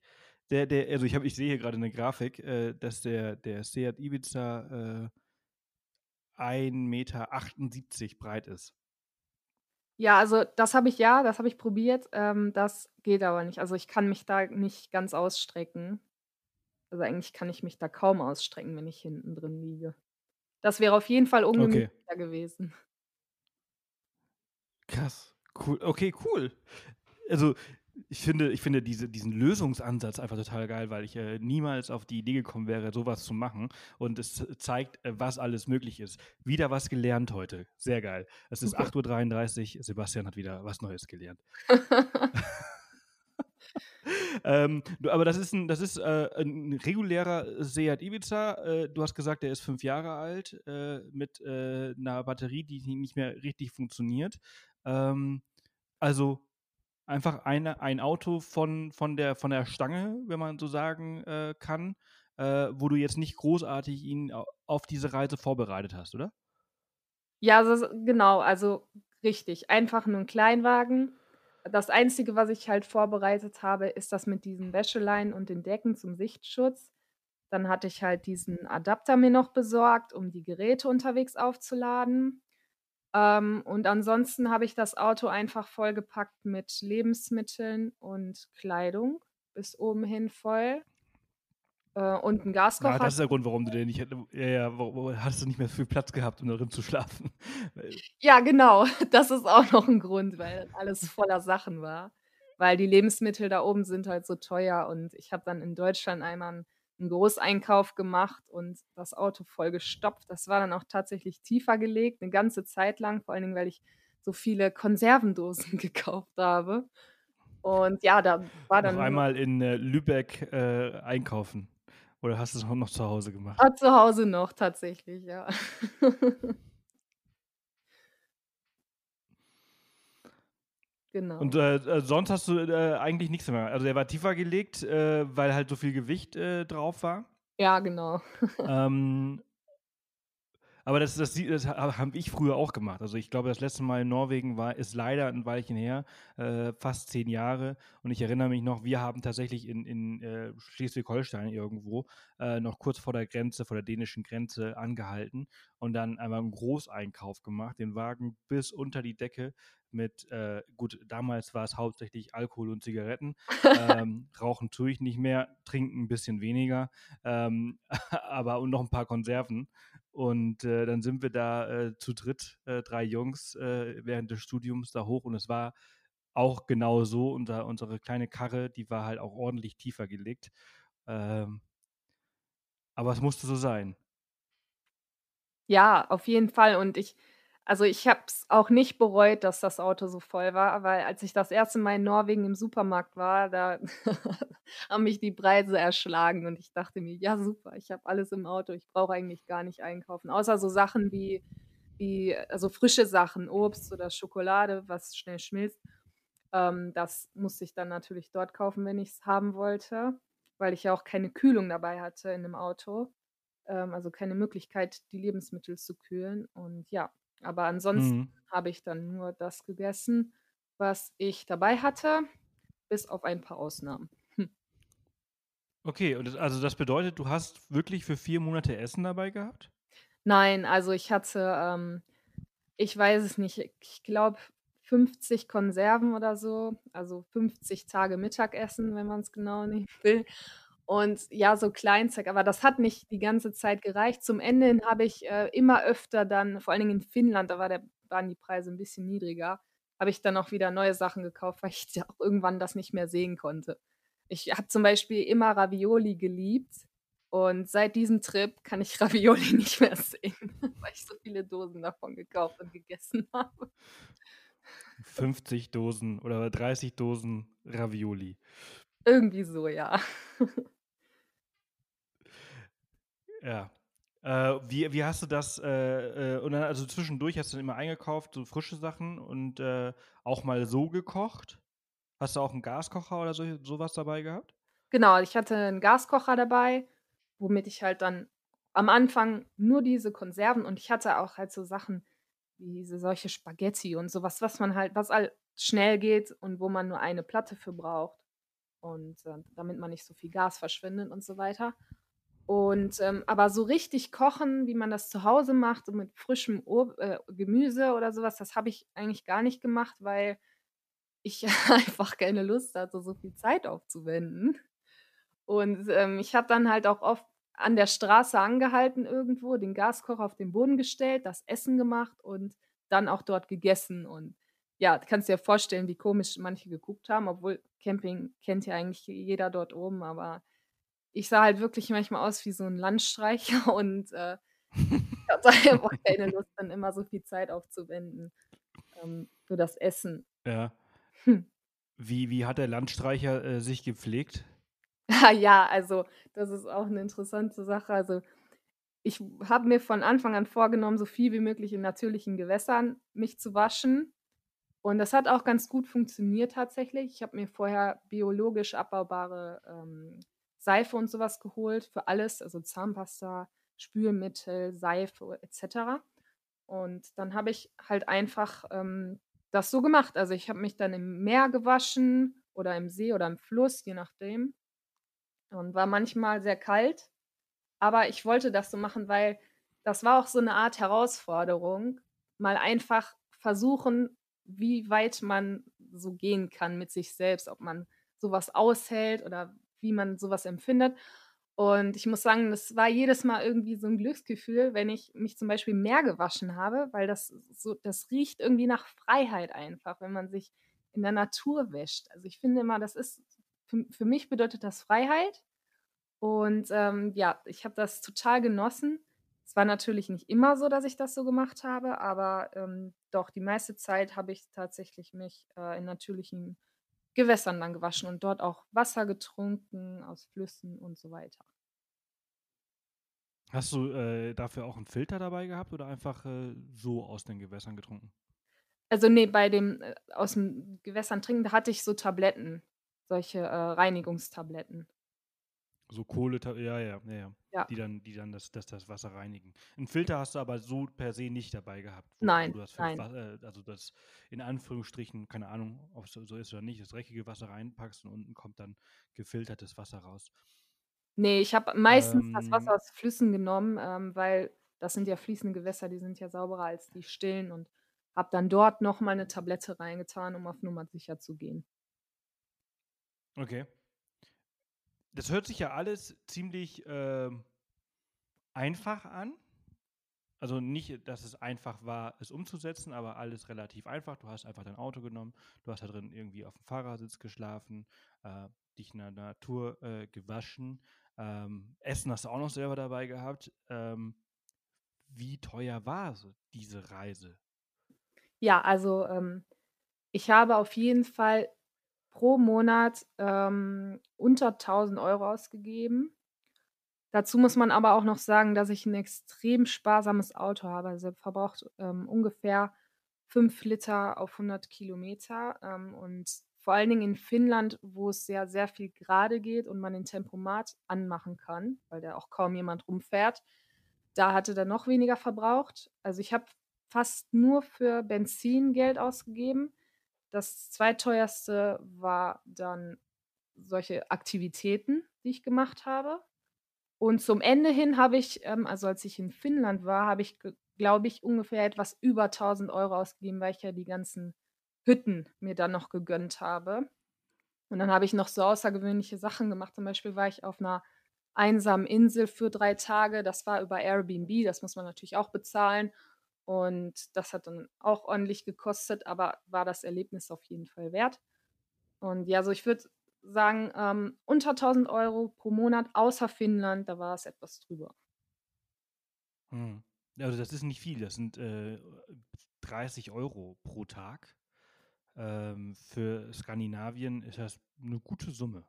Der der also, ich ich sehe hier grade 'ne Grafik, äh, dass der der Seat Ibiza, äh 1,78 m breit ist. Ja, also, das habe ich ja, das habe ich probiert. Ähm, das geht aber nicht. Also, ich kann mich da nicht ganz ausstrecken. Also, eigentlich kann ich mich da kaum ausstrecken, wenn ich hinten drin liege. Das wäre auf jeden Fall Okay. ungemütlicher gewesen. Krass, cool. Okay, cool. Also, Ich finde, ich finde diese, diesen Lösungsansatz einfach total geil, weil ich äh, niemals auf die Idee gekommen wäre, sowas zu machen. Und es zeigt, äh, was alles möglich ist. Wieder was gelernt heute. Sehr geil. Es ist 8.33 Uhr. Sebastian hat wieder was Neues gelernt. ähm, du, aber das ist ein, das ist äh, ein regulärer Seat Ibiza. Äh, du hast gesagt, der ist fünf Jahre alt äh, mit äh, einer Batterie, die nicht mehr richtig funktioniert. Ähm, also einfach eine, ein Auto von, von, der, von der Stange, wenn man so sagen äh, kann, äh, wo du jetzt nicht großartig ihn auf diese Reise vorbereitet hast, oder? Ja, also, genau, also richtig. Einfach nur ein Kleinwagen. Das Einzige, was ich halt vorbereitet habe, ist das mit diesen Wäscheleinen und den Decken zum Sichtschutz. Dann hatte ich halt diesen Adapter mir noch besorgt, um die Geräte unterwegs aufzuladen. Ähm, und ansonsten habe ich das Auto einfach vollgepackt mit Lebensmitteln und Kleidung, bis oben hin voll. Äh, und 'n Gaskocher. Ja, das ist der Grund, warum du den nicht ja, ja, wo hattest du nicht mehr so viel Platz gehabt, um darin zu schlafen? Ja, genau. Das ist auch noch ein Grund, weil alles voller Sachen war. Weil die Lebensmittel da oben sind halt so teuer und ich habe dann in Deutschland einmal 'n 'n Großeinkauf gemacht und das Auto voll gestopft. Das war dann auch tatsächlich tiefer gelegt, 'ne ganze Zeit lang, vor allen Dingen, weil ich so viele Konservendosen gekauft habe. Und ja, da war dann Noch einmal in, äh, Lübeck, äh, einkaufen. Oder hast du es auch noch zu Hause gemacht? Ah, zu Hause noch tatsächlich, ja. Genau. Und, äh, äh, sonst hast du, äh, eigentlich nichts mehr also, der war tiefer gelegt, äh, weil halt so viel Gewicht, äh, drauf war? Ja, genau. Ähm aber das das das ha habe ich früher auch gemacht. Also, ich glaube, das letzte Mal in Norwegen war ist leider ein Weilchen her, äh, fast 10 Jahre. Und ich erinnere mich noch, wir haben tatsächlich in in, äh, Schleswig-Holstein irgendwo, äh, noch kurz vor der Grenze vor der dänischen Grenze angehalten und dann einmal 'n Großeinkauf gemacht, den Wagen bis unter die Decke mit, äh gut, damals war es hauptsächlich Alkohol und Zigaretten. Ähm, rauchen tue ich nicht mehr, trinken 'n bisschen weniger, ähm, aber und noch 'n paar Konserven. Und, äh, dann sind wir da, äh, zu dritt, äh, 3 Jungs, äh, während des Studiums da hoch und es war auch genau so. Unser unsere kleine Karre, die war halt auch ordentlich tiefer gelegt. Ähm aber es musste so sein. Ja, auf jeden Fall. Und ich also, ich habe es auch nicht bereut, dass das Auto so voll war, weil als ich das erste Mal in Norwegen im Supermarkt war, da haben mich die Preise erschlagen und ich dachte mir: „Ja super, ich habe alles im Auto, ich brauche eigentlich gar nicht einkaufen.“ Außer so Sachen wie wie also, frische Sachen, Obst oder Schokolade, was schnell schmilzt. Ähm, das musste ich dann natürlich dort kaufen, wenn ich's haben wollte, weil ich ja auch keine Kühlung dabei hatte in dem Auto. Ähm, also, keine Möglichkeit, die Lebensmittel zu kühlen und ja. Aber ansonsten Mhm. habe ich dann nur das gegessen, was ich dabei hatte, bis auf ein paar Ausnahmen. Hm. Okay, und das also, das bedeutet, du hast wirklich für 4 Monate Essen dabei gehabt? Nein, also, ich hatte, ähm ich weiß es nicht, ich glaube 50 Konserven oder so, also, 50 Tage Mittagessen, wenn man's genau nehmen will. Und ja, so Kleinzeug, aber das hat nicht die ganze Zeit gereicht. Zum Ende hin habe ich, äh, immer öfter dann vor allen Dingen in Finnland, da war der waren die Preise 'n bisschen niedriger, habe ich dann auch wieder neue Sachen gekauft, weil ich ja auch irgendwann das nicht mehr sehen konnte. Ich habe zum Beispiel immer Ravioli geliebt und seit diesem Trip kann ich Ravioli nicht mehr sehen, weil ich so viele Dosen davon gekauft und gegessen habe. 50 Dosen oder 30 Dosen Ravioli. Irgendwie so, ja. Ja. Äh, wie wie hast du das, äh, äh und dann also, zwischendurch hast du dann immer eingekauft, so frische Sachen und, äh, auch mal so gekocht? Hast du auch 'n Gaskocher oder so was dabei gehabt? Genau, ich hatte 'n Gaskocher dabei, womit ich halt dann am Anfang nur diese Konserven und ich hatte auch halt so Sachen wie diese solche Spaghetti und so was, man halt was halt schnell geht und wo man nur eine Platte für braucht und, äh, damit man nicht so viel Gas verschwendet und so weiter. Und, ähm aber so richtig kochen, wie man das zu Hause macht, so mit frischem Ob äh, Gemüse oder so was, das habe ich eigentlich gar nicht gemacht, weil ich einfach keine Lust hatte, so viel Zeit aufzuwenden. Und, ähm, ich habe dann halt auch oft an der Straße angehalten irgendwo, den Gaskocher auf den Boden gestellt, das Essen gemacht und dann auch dort gegessen. Und ja, kannst dir vorstellen, wie komisch manche geguckt haben, obwohl Camping kennt ja eigentlich jeder dort oben, aber ich sah halt wirklich manchmal aus wie so ein Landstreicher und, äh, ich hatte einfach keine Lust, dann immer so viel Zeit aufzuwenden, ähm, für das Essen. Ja. Hm. Wie wie hat der Landstreicher, äh, sich gepflegt? Ah ja, also, das ist auch 'ne interessante Sache. Also, ich habe mir von Anfang an vorgenommen, so viel wie möglich in natürlichen Gewässern mich zu waschen. Und das hat auch ganz gut funktioniert tatsächlich. Ich habe mir vorher biologisch abbaubare, ähm, Seife und so was geholt für alles, also Zahnpasta, Spülmittel, Seife et cetera. Und dann habe ich halt einfach, ähm, das so gemacht. Also, ich habe mich dann im Meer gewaschen oder im See oder im Fluss, je nachdem. Und war manchmal sehr kalt, aber ich wollte das so machen, weil das war auch so 'ne Art Herausforderung, mal einfach versuchen, wie weit man so gehen kann mit sich selbst, ob man so was aushält oder wie man so was empfindet. Und ich muss sagen, das war jedes Mal irgendwie so 'n Glücksgefühl, wenn ich mich zum Beispiel im Meer gewaschen habe, weil das so das riecht irgendwie nach Freiheit einfach, wenn man sich in der Natur wäscht. Also, ich finde immer, das ist für für mich bedeutet das Freiheit. Und, ähm, ja, ich habe das total genossen. Es war natürlich nicht immer so, dass ich das so gemacht habe, aber, ähm, doch, die meiste Zeit habe ich tatsächlich mich, äh, in natürlichen Gewässern dann gewaschen und dort auch Wasser getrunken aus Flüssen und so weiter. Hast du, äh, dafür auch 'n Filter dabei gehabt oder einfach, äh, so aus den Gewässern getrunken? Also, ne, bei dem, äh, aus'm Gewässern trinken, da hatte ich so Tabletten, solche, äh, Reinigungstabletten. So Kohletab ja, ja, ja, ja. Die dann die dann das das das Wasser reinigen. 'N Filter hast du aber so per se nicht dabei gehabt, Nein, du das nein. Wa äh, also das in Anführungsstrichen, keine Ahnung, ob's so so ist oder nicht, das dreckige Wasser reinpackst und unten kommt dann gefiltertes Wasser raus. Ne, ich habe meistens das Ähm Wasser aus Flüssen genommen, ähm, weil das sind ja fließende Gewässer, die sind ja sauberer als die stillen und habe dann dort noch mal 'ne Tablette reingetan, um auf Nummer sicher zu gehen. Okay. Das hört sich ja alles ziemlich, ähm, einfach an. Also, nicht, dass es einfach war, es umzusetzen, aber alles relativ einfach. Du hast einfach dein Auto genommen, du hast da drin irgendwie auf'm Fahrersitz geschlafen, äh, dich in der Natur, äh, gewaschen. Ähm, Essen hast du auch noch selber dabei gehabt. Ähm, wie teuer war so diese Reise? Ja, also, ähm, ich habe auf jeden Fall pro Monat, ähm, unter 1.000 € ausgegeben. Dazu muss man aber auch noch sagen, dass ich 'n extrem sparsames Auto habe. Also, verbraucht, ähm, ungefähr 5 Liter auf 100 Kilometer, ähm, und vor allen Dingen in Finnland, wo es sehr, sehr viel gerade geht und man den Tempomat anmachen kann, weil da auch kaum jemand rumfährt, da hat er dann noch weniger verbraucht. Also, ich habe fast nur für Benzin Geld ausgegeben. Das Zweitteuerste war dann solche Aktivitäten, die ich gemacht habe. Und zum Ende hin habe ich, ähm also, als ich in Finnland war, habe ich, glaube ich, ungefähr etwas über 1.000 € ausgegeben, weil ich ja die ganzen Hütten mir dann noch gegönnt habe. Und dann habe ich noch so außergewöhnliche Sachen gemacht. Zum Beispiel war ich auf 'ner einsamen Insel für 3 Tage. Das war über Airbnb, das muss man natürlich auch bezahlen. Und das hat dann auch ordentlich gekostet, aber war das Erlebnis auf jeden Fall wert. Und ja, also, ich würde sagen, ähm, unter 1.000 € pro Monat, außer Finnland, da war es etwas drüber. Mhm. Also, das ist nicht viel. Das sind, äh, 30 € pro Tag. Ähm, für Skandinavien ist das 'ne gute Summe.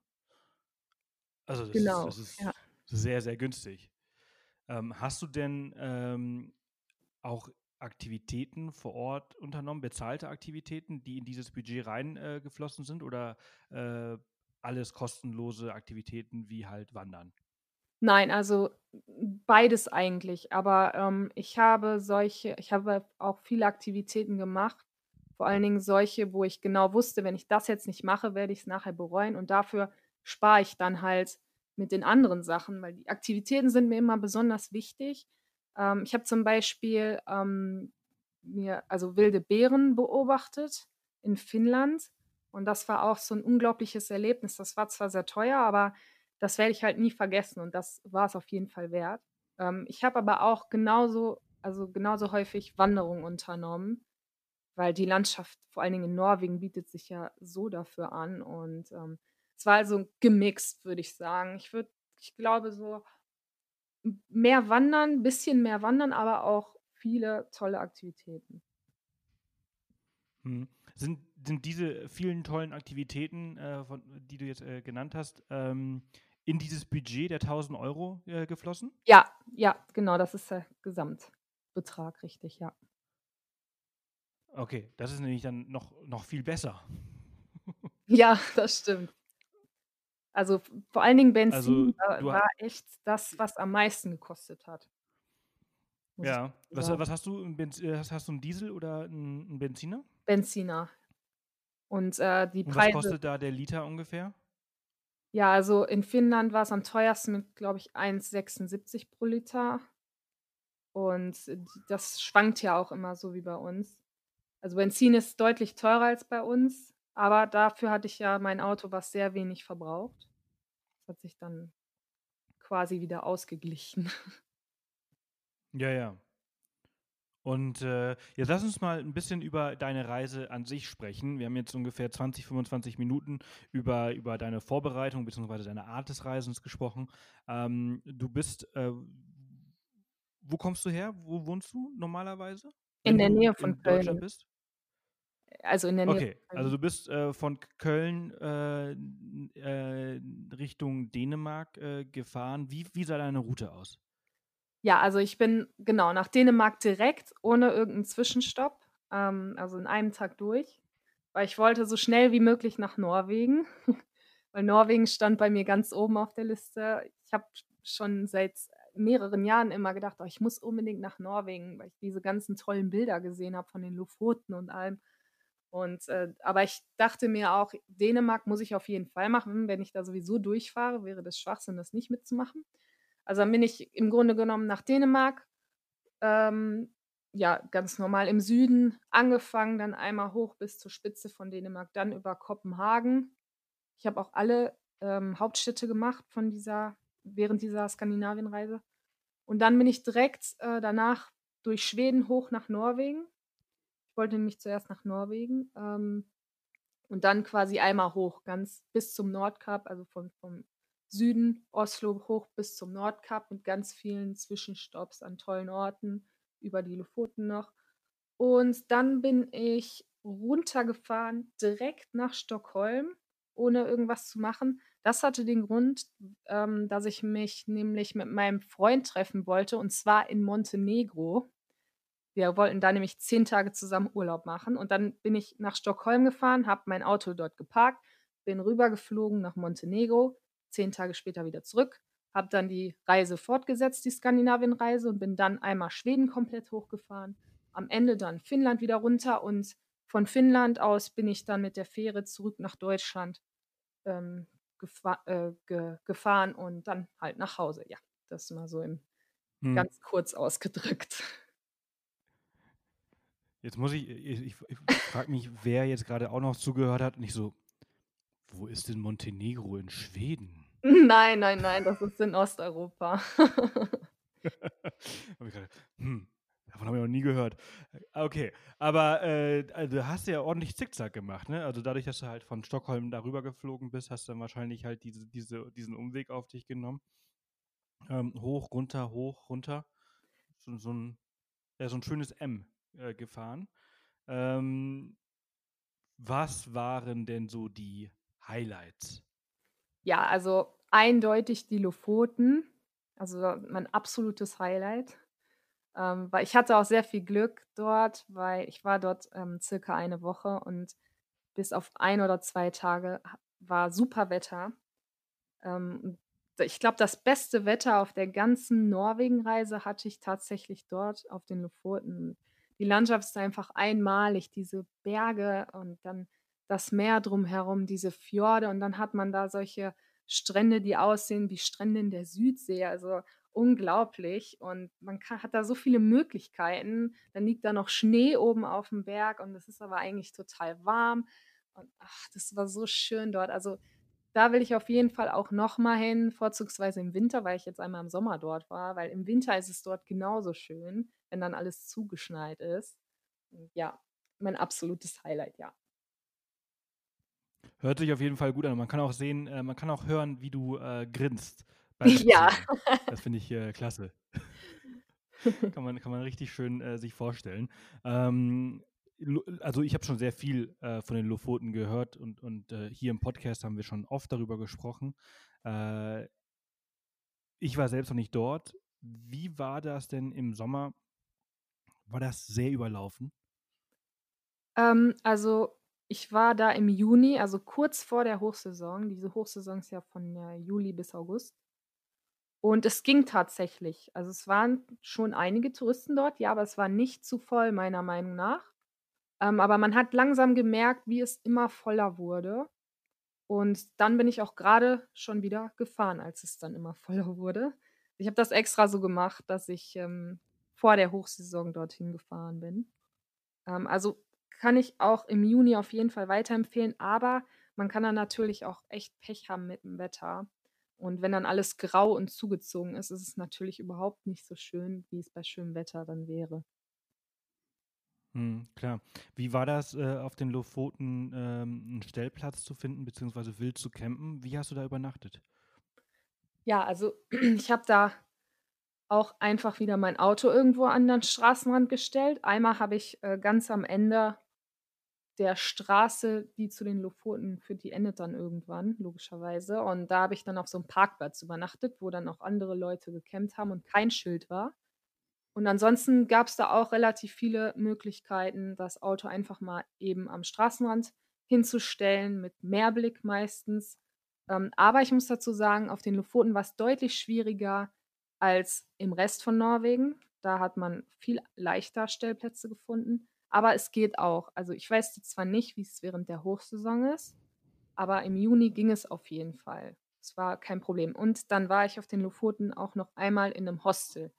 Also, das ist Genau, das ja. ist sehr, sehr günstig. Ähm, hast du denn, ähm, auch Aktivitäten vor Ort unternommen, bezahlte Aktivitäten, die in dieses Budget rein, äh, sind oder, äh, alles kostenlose Aktivitäten wie halt Wandern? Nein, also, beides eigentlich, aber, ähm, ich habe solche ich habe auch viele Aktivitäten gemacht, vor allen Dingen solche, wo ich genau wusste, wenn ich das jetzt nicht mache, werde ich's nachher bereuen und dafür spare ich dann halt mit den anderen Sachen, weil die Aktivitäten sind mir immer besonders wichtig. Ähm, ich habe zum Beispiel, ähm, mir also, wilde Bären beobachtet in Finnland und das war auch so 'n unglaubliches Erlebnis. Das war zwar sehr teuer, aber das werde ich halt nie vergessen und das war's auf jeden Fall wert. Ähm, ich habe aber auch genauso also, genauso häufig Wanderungen unternommen. weil die Landschaft, vor allen Dingen in Norwegen, bietet sich ja so dafür an. Und ähm, es war also gemixt, würde ich sagen. Ich würde, ich glaube, so mehr wandern, ein bisschen mehr wandern, aber auch viele tolle Aktivitäten. Hm. Sind, sind diese vielen tollen Aktivitäten, äh, von, die du jetzt äh, genannt hast, ähm, in dieses Budget der 1000 Euro äh, geflossen? Ja, ja, genau, das ist der Gesamtbetrag, richtig, ja. Okay, das ist nämlich dann noch, noch viel besser. Ja, das stimmt. Also vor allen Dingen Also Benzin war, du war echt das, was am meisten gekostet hat, ja, was, was hast du? Äh, hast, hast du einen Diesel oder einen, Benziner? Benziner. Und äh, die Und was Preise, kostet da der Liter ungefähr? ja, also in Finnland war es am teuersten mit, glaube ich, 1,76 pro Liter. Und das schwankt ja auch immer so wie bei uns. Also Benzin ist deutlich teurer als bei uns, aber dafür hatte ich ja mein Auto, was sehr wenig verbraucht. Das hat sich dann quasi wieder ausgeglichen. Ja, ja. Und äh, jetzt lass uns mal ein bisschen über deine Reise an sich sprechen. Wir haben jetzt ungefähr 20, 25 Minuten über, über deine Vorbereitung bzw. deine Art des Reisens gesprochen. Ähm, du bist, äh, wo kommst du her? Wo wohnst du normalerweise, In der Nähe von in Deutschland bist? Also in der Nähe Okay, also du bist äh, von Köln äh, äh, Richtung Dänemark äh, gefahren. Wie, wie sah deine Route aus? Ja, also ich bin genau nach Dänemark direkt, ohne irgendeinen Zwischenstopp, ähm, also in einem Tag durch, weil ich wollte so schnell wie möglich nach Norwegen, weil Norwegen stand bei mir ganz oben auf der Liste. Ich habe schon seit mehreren Jahren immer gedacht, oh, ich muss unbedingt nach Norwegen, weil ich diese ganzen tollen Bilder gesehen habe von den Lofoten und allem. Und äh, aber ich dachte mir auch, Dänemark muss ich auf jeden Fall machen. Wenn ich da sowieso durchfahre, wäre das Schwachsinn, das nicht mitzumachen. Also dann bin ich im Grunde genommen nach Dänemark, ähm, ja, ganz normal im Süden angefangen, dann einmal hoch bis zur Spitze von Dänemark, dann über Kopenhagen. Ich habe auch alle ähm, Hauptstädte gemacht von dieser, während dieser Skandinavienreise. Und dann bin ich direkt äh, danach durch Schweden hoch nach Norwegen. Ich wollte nämlich zuerst nach Norwegen ähm, und dann quasi einmal hoch, ganz bis zum Nordkap, also von, vom Süden Oslo hoch bis zum Nordkap mit ganz vielen Zwischenstopps an tollen Orten, über die Lofoten noch. Und dann bin ich runtergefahren direkt nach Stockholm, ohne irgendwas zu machen. Das hatte den Grund, ähm, dass ich mich nämlich mit meinem Freund treffen wollte, und zwar in Montenegro. Wir wollten da nämlich zehn Tage zusammen Urlaub machen. Und dann bin ich nach Stockholm gefahren, habe mein Auto dort geparkt, bin rübergeflogen nach Montenegro, zehn Tage später wieder zurück, habe dann die Reise fortgesetzt, die Skandinavien-Reise, und bin dann einmal Schweden komplett hochgefahren, am Ende dann Finnland wieder runter und von Finnland aus bin ich dann mit der Fähre zurück nach Deutschland ähm, gefa äh, ge gefahren und dann halt nach Hause. Ja, das mal so im Hm. ganz kurz ausgedrückt. Jetzt muss ich, ich, ich, ich frage mich, wer jetzt gerade auch noch zugehört hat und ich so, wo ist denn Montenegro in Schweden? Nein, nein, nein, das ist in Osteuropa. Hab ich gerade, hm, davon habe ich noch nie gehört. Okay, aber äh, also du hast ja ordentlich Zickzack gemacht, ne? Also dadurch, dass du halt von Stockholm darüber geflogen bist, hast du dann wahrscheinlich halt diese, diese, diesen Umweg auf dich genommen. Ähm, hoch, runter, hoch, runter. So, so, ein, ja, so ein schönes M äh, gefahren. Ähm, was waren denn so die Highlights? Ja, also eindeutig die Lofoten, also mein absolutes Highlight. Ähm, weil ich hatte auch sehr viel Glück dort, weil ich war dort ähm, circa eine Woche und bis auf ein oder zwei Tage war super Wetter. Ähm, ich glaube, das beste Wetter auf der ganzen Norwegen-Reise hatte ich tatsächlich dort auf den Lofoten. Die Landschaft ist einfach einmalig, diese Berge und dann das Meer drumherum, diese Fjorde und dann hat man da solche Strände, die aussehen wie Strände in der Südsee, also unglaublich und man kann, hat da so viele Möglichkeiten. Dann liegt da noch Schnee oben auf dem Berg und es ist aber eigentlich total warm und ach, das war so schön dort. Also da will ich auf jeden Fall auch noch mal hin, vorzugsweise im Winter, weil ich jetzt einmal im Sommer dort war, weil im Winter ist es dort genauso schön, wenn dann alles zugeschneit ist. Und ja, mein absolutes Highlight, ja. Hört sich auf jeden Fall gut an. Man kann auch sehen, äh, man kann auch hören, wie du äh, grinst. Ja. Das finde ich äh, klasse. kann, man, kann man richtig schön äh, sich vorstellen. Ähm, also ich habe schon sehr viel äh, von den Lofoten gehört und, und äh, hier im Podcast haben wir schon oft darüber gesprochen. Äh, ich war selbst noch nicht dort. Wie war das denn im Sommer? War das sehr überlaufen? Ähm, also ich war da im Juni, also kurz vor der Hochsaison. Diese Hochsaison ist ja von äh, Juli bis August. Und es ging tatsächlich. Also es waren schon einige Touristen dort, ja, aber es war nicht zu voll, meiner Meinung nach. Ähm, aber man hat langsam gemerkt, wie es immer voller wurde. Und dann bin ich auch gerade schon wieder gefahren, als es dann immer voller wurde. Ich habe das extra so gemacht, dass ich ähm, vor der Hochsaison dorthin gefahren bin. Ähm, also kann ich auch im Juni auf jeden Fall weiterempfehlen, aber man kann dann natürlich auch echt Pech haben mit dem Wetter. Und wenn dann alles grau und zugezogen ist, ist es natürlich überhaupt nicht so schön, wie es bei schönem Wetter dann wäre. Hm, klar. Wie war das, äh, auf den Lofoten ähm, einen Stellplatz zu finden, beziehungsweise wild zu campen? Wie hast du da übernachtet? Ja, also ich habe da auch einfach wieder mein Auto irgendwo an den Straßenrand gestellt. Einmal habe ich äh, ganz am Ende der Straße, die zu den Lofoten führt, die endet dann irgendwann, logischerweise. Und da habe ich dann auf so einem Parkplatz übernachtet, wo dann auch andere Leute gecampt haben und kein Schild war. Und ansonsten gab es da auch relativ viele Möglichkeiten, das Auto einfach mal eben am Straßenrand hinzustellen, mit Mehrblick meistens. Ähm, aber ich muss dazu sagen, auf den Lofoten war es deutlich schwieriger als im Rest von Norwegen. Da hat man viel leichter Stellplätze gefunden. Aber es geht auch. Also ich weiß zwar nicht, wie es während der Hochsaison ist, aber im Juni ging es auf jeden Fall. Es war kein Problem. Und dann war ich auf den Lofoten auch noch einmal in einem Hostel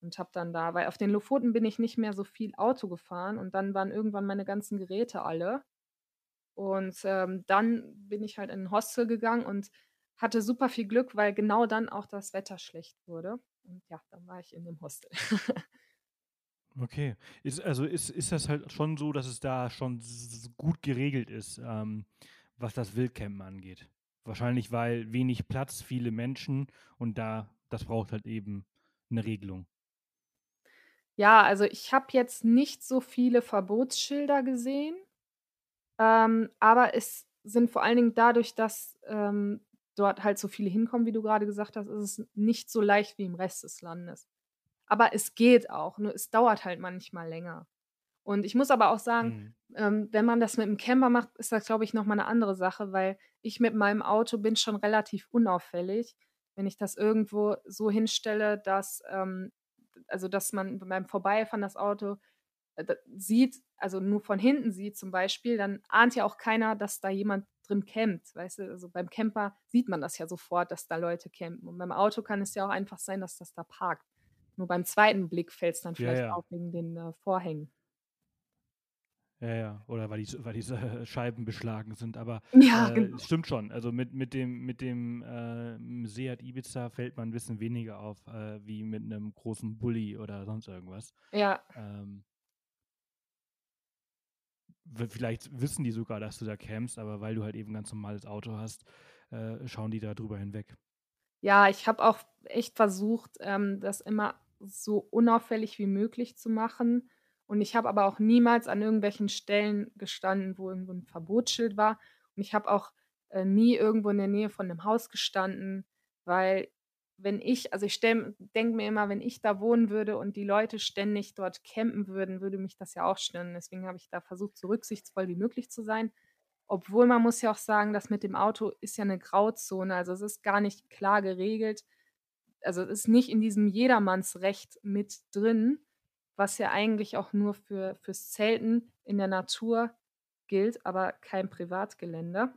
und habe dann da, weil auf den Lofoten bin ich nicht mehr so viel Auto gefahren und dann waren irgendwann meine ganzen Geräte alle. Und ähm, dann bin ich halt in ein Hostel gegangen und hatte super viel Glück, weil genau dann auch das Wetter schlecht wurde. Und ja, dann war ich in dem Hostel. Okay. Ist, also ist, ist das halt schon so, dass es da schon gut geregelt ist, ähm, was das Wildcampen angeht? Wahrscheinlich, weil wenig Platz, viele Menschen und da, das braucht halt eben eine Regelung. Ja, also ich habe jetzt nicht so viele Verbotsschilder gesehen, ähm, aber es sind vor allen Dingen dadurch, dass ähm, dort halt so viele hinkommen, wie du gerade gesagt hast, ist es nicht so leicht wie im Rest des Landes. Aber es geht auch, nur es dauert halt manchmal länger. Und ich muss aber auch sagen, mhm. ähm, wenn man das mit dem Camper macht, ist das, glaube ich, nochmal eine andere Sache, weil ich mit meinem Auto bin schon relativ unauffällig. Wenn ich das irgendwo so hinstelle, dass, ähm, also dass man beim Vorbeifahren das Auto äh, sieht, also nur von hinten sieht zum Beispiel, dann ahnt ja auch keiner, dass da jemand drin campt. Weißt du, also beim Camper sieht man das ja sofort, dass da Leute campen. Und beim Auto kann es ja auch einfach sein, dass das da parkt. Nur beim zweiten Blick fällt es dann vielleicht ja, ja. auf wegen den äh, Vorhängen. Ja, ja, oder weil die, weil diese Scheiben beschlagen sind. Aber ja, äh, genau. stimmt schon. Also mit, mit dem, mit dem äh, Seat Ibiza fällt man ein bisschen weniger auf, äh, wie mit einem großen Bulli oder sonst irgendwas. Ja. Ähm, vielleicht wissen die sogar, dass du da campst, aber weil du halt eben ganz normales Auto hast, äh, schauen die da drüber hinweg. Ja, ich habe auch echt versucht, ähm, das immer so unauffällig wie möglich zu machen. Und ich habe aber auch niemals an irgendwelchen Stellen gestanden, wo irgendwo ein Verbotsschild war. Und ich habe auch äh, nie irgendwo in der Nähe von einem Haus gestanden, weil wenn ich, also ich denke mir immer, wenn ich da wohnen würde und die Leute ständig dort campen würden, würde mich das ja auch stören. Deswegen habe ich da versucht, so rücksichtsvoll wie möglich zu sein. Obwohl man muss ja auch sagen, das mit dem Auto ist ja eine Grauzone. Also es ist gar nicht klar geregelt, also es ist nicht in diesem Jedermannsrecht mit drin, was ja eigentlich auch nur für, fürs Zelten in der Natur gilt, aber kein Privatgelände.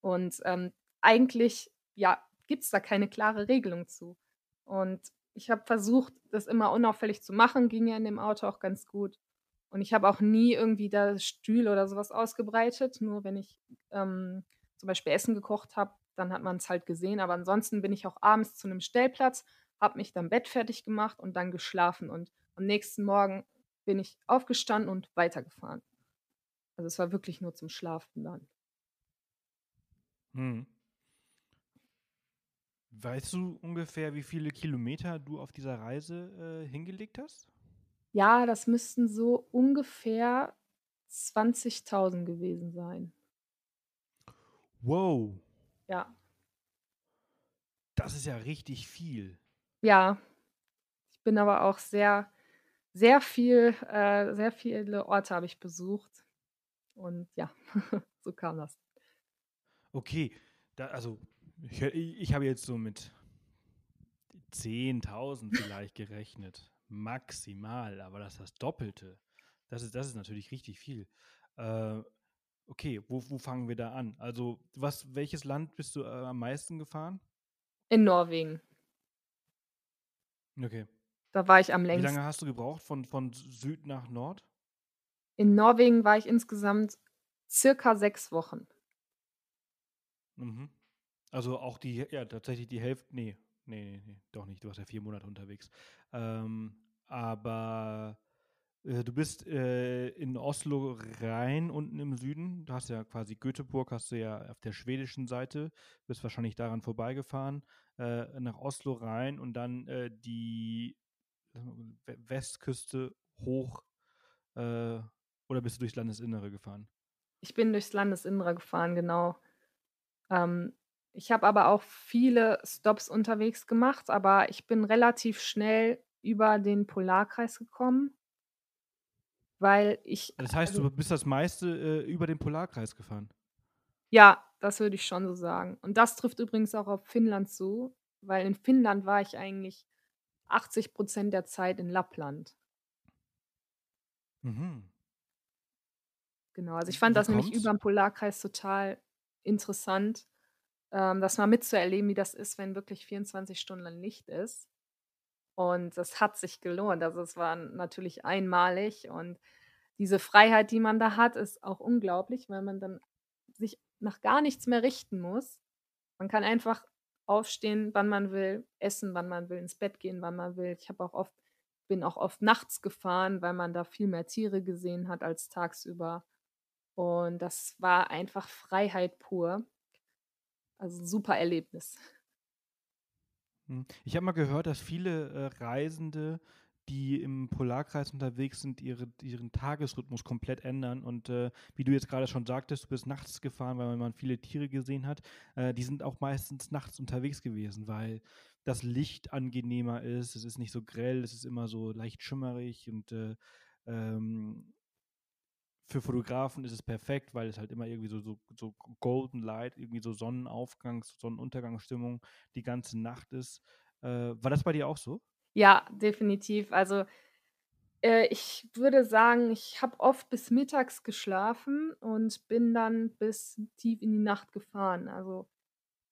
Und ähm, eigentlich, ja, gibt es da keine klare Regelung zu. Und ich habe versucht, das immer unauffällig zu machen, ging ja in dem Auto auch ganz gut. Und ich habe auch nie irgendwie da Stühle oder sowas ausgebreitet, nur wenn ich ähm, zum Beispiel Essen gekocht habe, dann hat man es halt gesehen. Aber ansonsten bin ich auch abends zu einem Stellplatz, habe mich dann Bett fertig gemacht und dann geschlafen. Und am nächsten Morgen bin ich aufgestanden und weitergefahren. Also, es war wirklich nur zum Schlafen dann. Mhm. Weißt du ungefähr, wie viele Kilometer du auf dieser Reise, äh, hingelegt hast? Ja, das müssten so ungefähr 20.000 gewesen sein. Wow. Ja. Das ist ja richtig viel. Ja. Ich bin aber auch sehr sehr viel äh, sehr viele Orte habe ich besucht und ja, so kam das. Okay, da also, ich ich habe jetzt so mit 10.000 vielleicht gerechnet, maximal, aber das ist das Doppelte. Das ist das ist natürlich richtig viel. Äh, okay, wo wo fangen wir da an? Also, was welches Land bist du, äh, am meisten gefahren? In Norwegen. Okay. Da war ich am Wie längsten. lange hast du gebraucht von von Süd nach Nord? In Norwegen war ich insgesamt circa 6 Wochen. Mhm. Also, auch die ja, tatsächlich die Hälfte ne, ne, ne, ne, doch nicht. Du warst ja 4 Monate unterwegs. Ähm, aber, äh, du bist, äh, in Oslo rein unten im Süden. Du hast ja quasi Göteborg hast du ja auf der schwedischen Seite, bist wahrscheinlich daran vorbeigefahren, äh, nach Oslo rein und dann, äh, die We Westküste hoch, äh, oder bist du durchs Landesinnere gefahren? Ich bin durchs Landesinnere gefahren, genau. Ähm, ich habe aber auch viele Stops unterwegs gemacht, aber ich bin relativ schnell über den Polarkreis gekommen weil ich Das heißt, also du bist das meiste, äh, über den Polarkreis gefahren? Ja, das würde ich schon so sagen. Und das trifft übrigens auch auf Finnland zu, weil in Finnland war ich eigentlich 80% der Zeit in Lappland. Mhm. Genau, also ich fand Wie das nämlich kommt's? überm Polarkreis total interessant, ähm, das mal mitzuerleben, wie das ist, wenn wirklich 24 Stunden Licht ist. Und das hat sich gelohnt. Also, es war natürlich einmalig und diese Freiheit, die man da hat, ist auch unglaublich, weil man dann sich nach gar nichts mehr richten muss. Man kann einfach aufstehen, wann man will, essen, wann man will, ins Bett gehen, wann man will. Ich habe auch oft bin auch oft nachts gefahren, weil man da viel mehr Tiere gesehen hat als tagsüber. Und das war einfach Freiheit pur. Also, 'n super Erlebnis. Mhm. Ich habe mal gehört, dass viele, äh, Reisende, die im Polarkreis unterwegs sind, ihre ihren Tagesrhythmus komplett ändern und, äh, wie du jetzt grade schon sagtest, du bist nachts gefahren, weil man viele Tiere gesehen hat. Äh, die sind auch meistens nachts unterwegs gewesen, weil das Licht angenehmer ist. Es ist nicht so grell, es ist immer so leicht schimmerig und, äh, ähm für Fotografen ist es perfekt, weil es halt immer irgendwie so so so Golden Light, irgendwie so Sonnenaufgangs Sonnenuntergangsstimmung die ganze Nacht ist. Äh, war das bei dir auch so? Ja, definitiv. Also, äh, ich würde sagen, ich habe oft bis mittags geschlafen und bin dann bis tief in die Nacht gefahren. Also,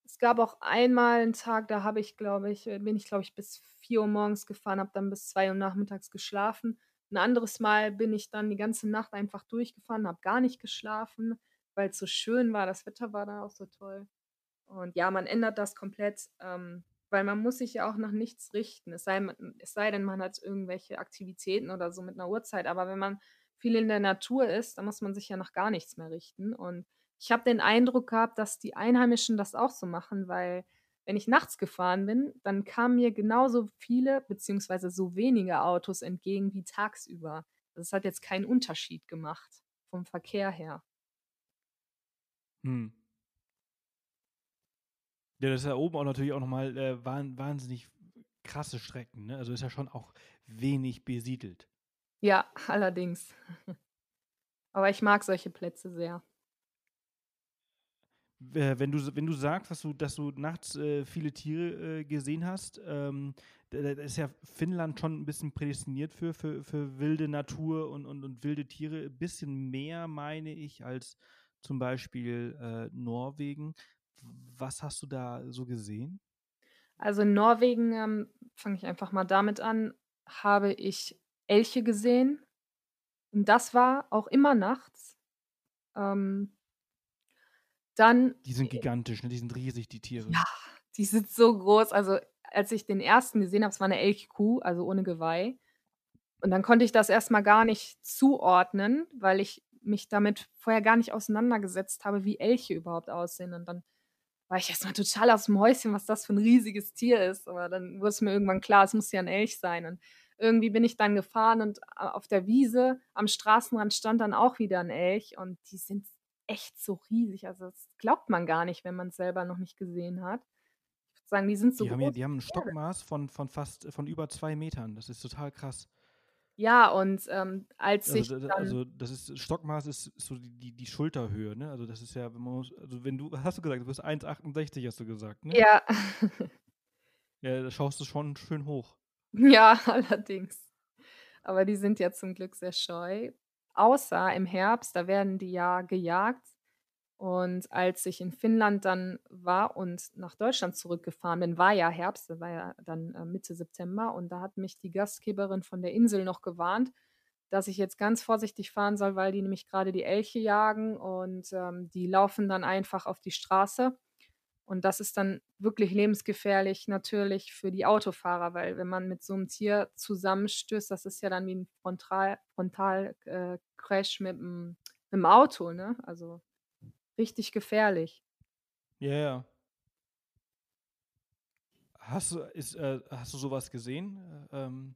es gab auch einmal 'n Tag, da habe ich, glaube ich äh, bin ich, glaube ich, bis 4:00 morgens gefahren, habe dann bis 2:00 nachmittags geschlafen. 'N anderes Mal bin ich dann die ganze Nacht einfach durchgefahren, habe gar nicht geschlafen, weil's so schön war. Das Wetter war da auch so toll. Und ja, man ändert das komplett, ähm, weil man muss sich ja auch nach nichts richten. Es sei es sei denn, man hat irgendwelche Aktivitäten oder so mit 'ner Uhrzeit. Aber wenn man viel in der Natur ist, dann muss man sich ja nach gar nichts mehr richten. Und ich habe den Eindruck gehabt, dass die Einheimischen das auch so machen, weil wenn ich nachts gefahren bin, dann kamen mir genauso viele beziehungsweise so wenige Autos entgegen wie tagsüber. Das hat jetzt keinen Unterschied gemacht vom Verkehr her. Mhm. Ja, das ist ja oben auch natürlich auch noch mal, äh, wahn wahnsinnig krasse Strecken, ne? Also, ist ja schon auch wenig besiedelt. Ja, allerdings. Aber ich mag solche Plätze sehr. Äh, wenn du wenn du sagst, dass du dass du nachts, äh, viele Tiere, äh, gesehen hast, ähm, da da ist ja Finnland schon 'n bisschen prädestiniert für für für wilde Natur und und und wilde Tiere. Bisschen mehr, meine ich, als zum Beispiel, äh, Norwegen. Was hast du da so gesehen? Also, in Norwegen, ähm, fange ich einfach mal damit an, habe ich Elche gesehen und das war auch immer nachts. Ähm dann Die sind gigantisch, ne? Die sind riesig, die Tiere. Ja, die sind so groß. Also, als ich den 1. gesehen habe, es war 'ne Elchkuh, also ohne Geweih. Und dann konnte ich das erst mal gar nicht zuordnen, weil ich mich damit vorher gar nicht auseinandergesetzt habe, wie Elche überhaupt aussehen. Und dann war ich erst mal total aus dem Häuschen, was das für ein riesiges Tier ist. Aber dann wurde es mir irgendwann klar, es muss ja ein Elch sein. Und irgendwie bin ich dann gefahren und auf der Wiese am Straßenrand stand dann auch wieder ein Elch und die sind echt so riesig. Also das glaubt man gar nicht, wenn man es selber noch nicht gesehen hat. Ich würde sagen, die sind so Die haben, groß. ja, die haben ein Stockmaß von, von fast von über zwei Metern. Das ist total krass. Ja, und ähm, als ich Also, also das ist Stockmaß ist so die, die, die Schulterhöhe, ne? Also das ist ja, wenn man muss, also wenn du, hast du gesagt, du bist 1,68, hast du gesagt, ne? ja, Ja, da schaust du schon schön hoch. ja, allerdings. Aber die sind ja zum Glück sehr scheu. Außer im Herbst, da werden die ja gejagt. Und als ich in Finnland dann war und nach Deutschland zurückgefahren bin, war ja Herbst, war ja dann äh, Mitte September. Und da hat mich die Gastgeberin von der Insel noch gewarnt, dass ich jetzt ganz vorsichtig fahren soll, weil die nämlich gerade die Elche jagen und ähm, die laufen dann einfach auf die Straße. Und das ist dann wirklich lebensgefährlich natürlich für die Autofahrer, weil wenn man mit so einem Tier zusammenstößt, das ist ja dann wie ein Frontal, Frontal äh, mit dem, mit dem Auto, ne? Also richtig gefährlich. Ja, ja. Hast du, ist, äh, hast du sowas gesehen? Äh, ähm,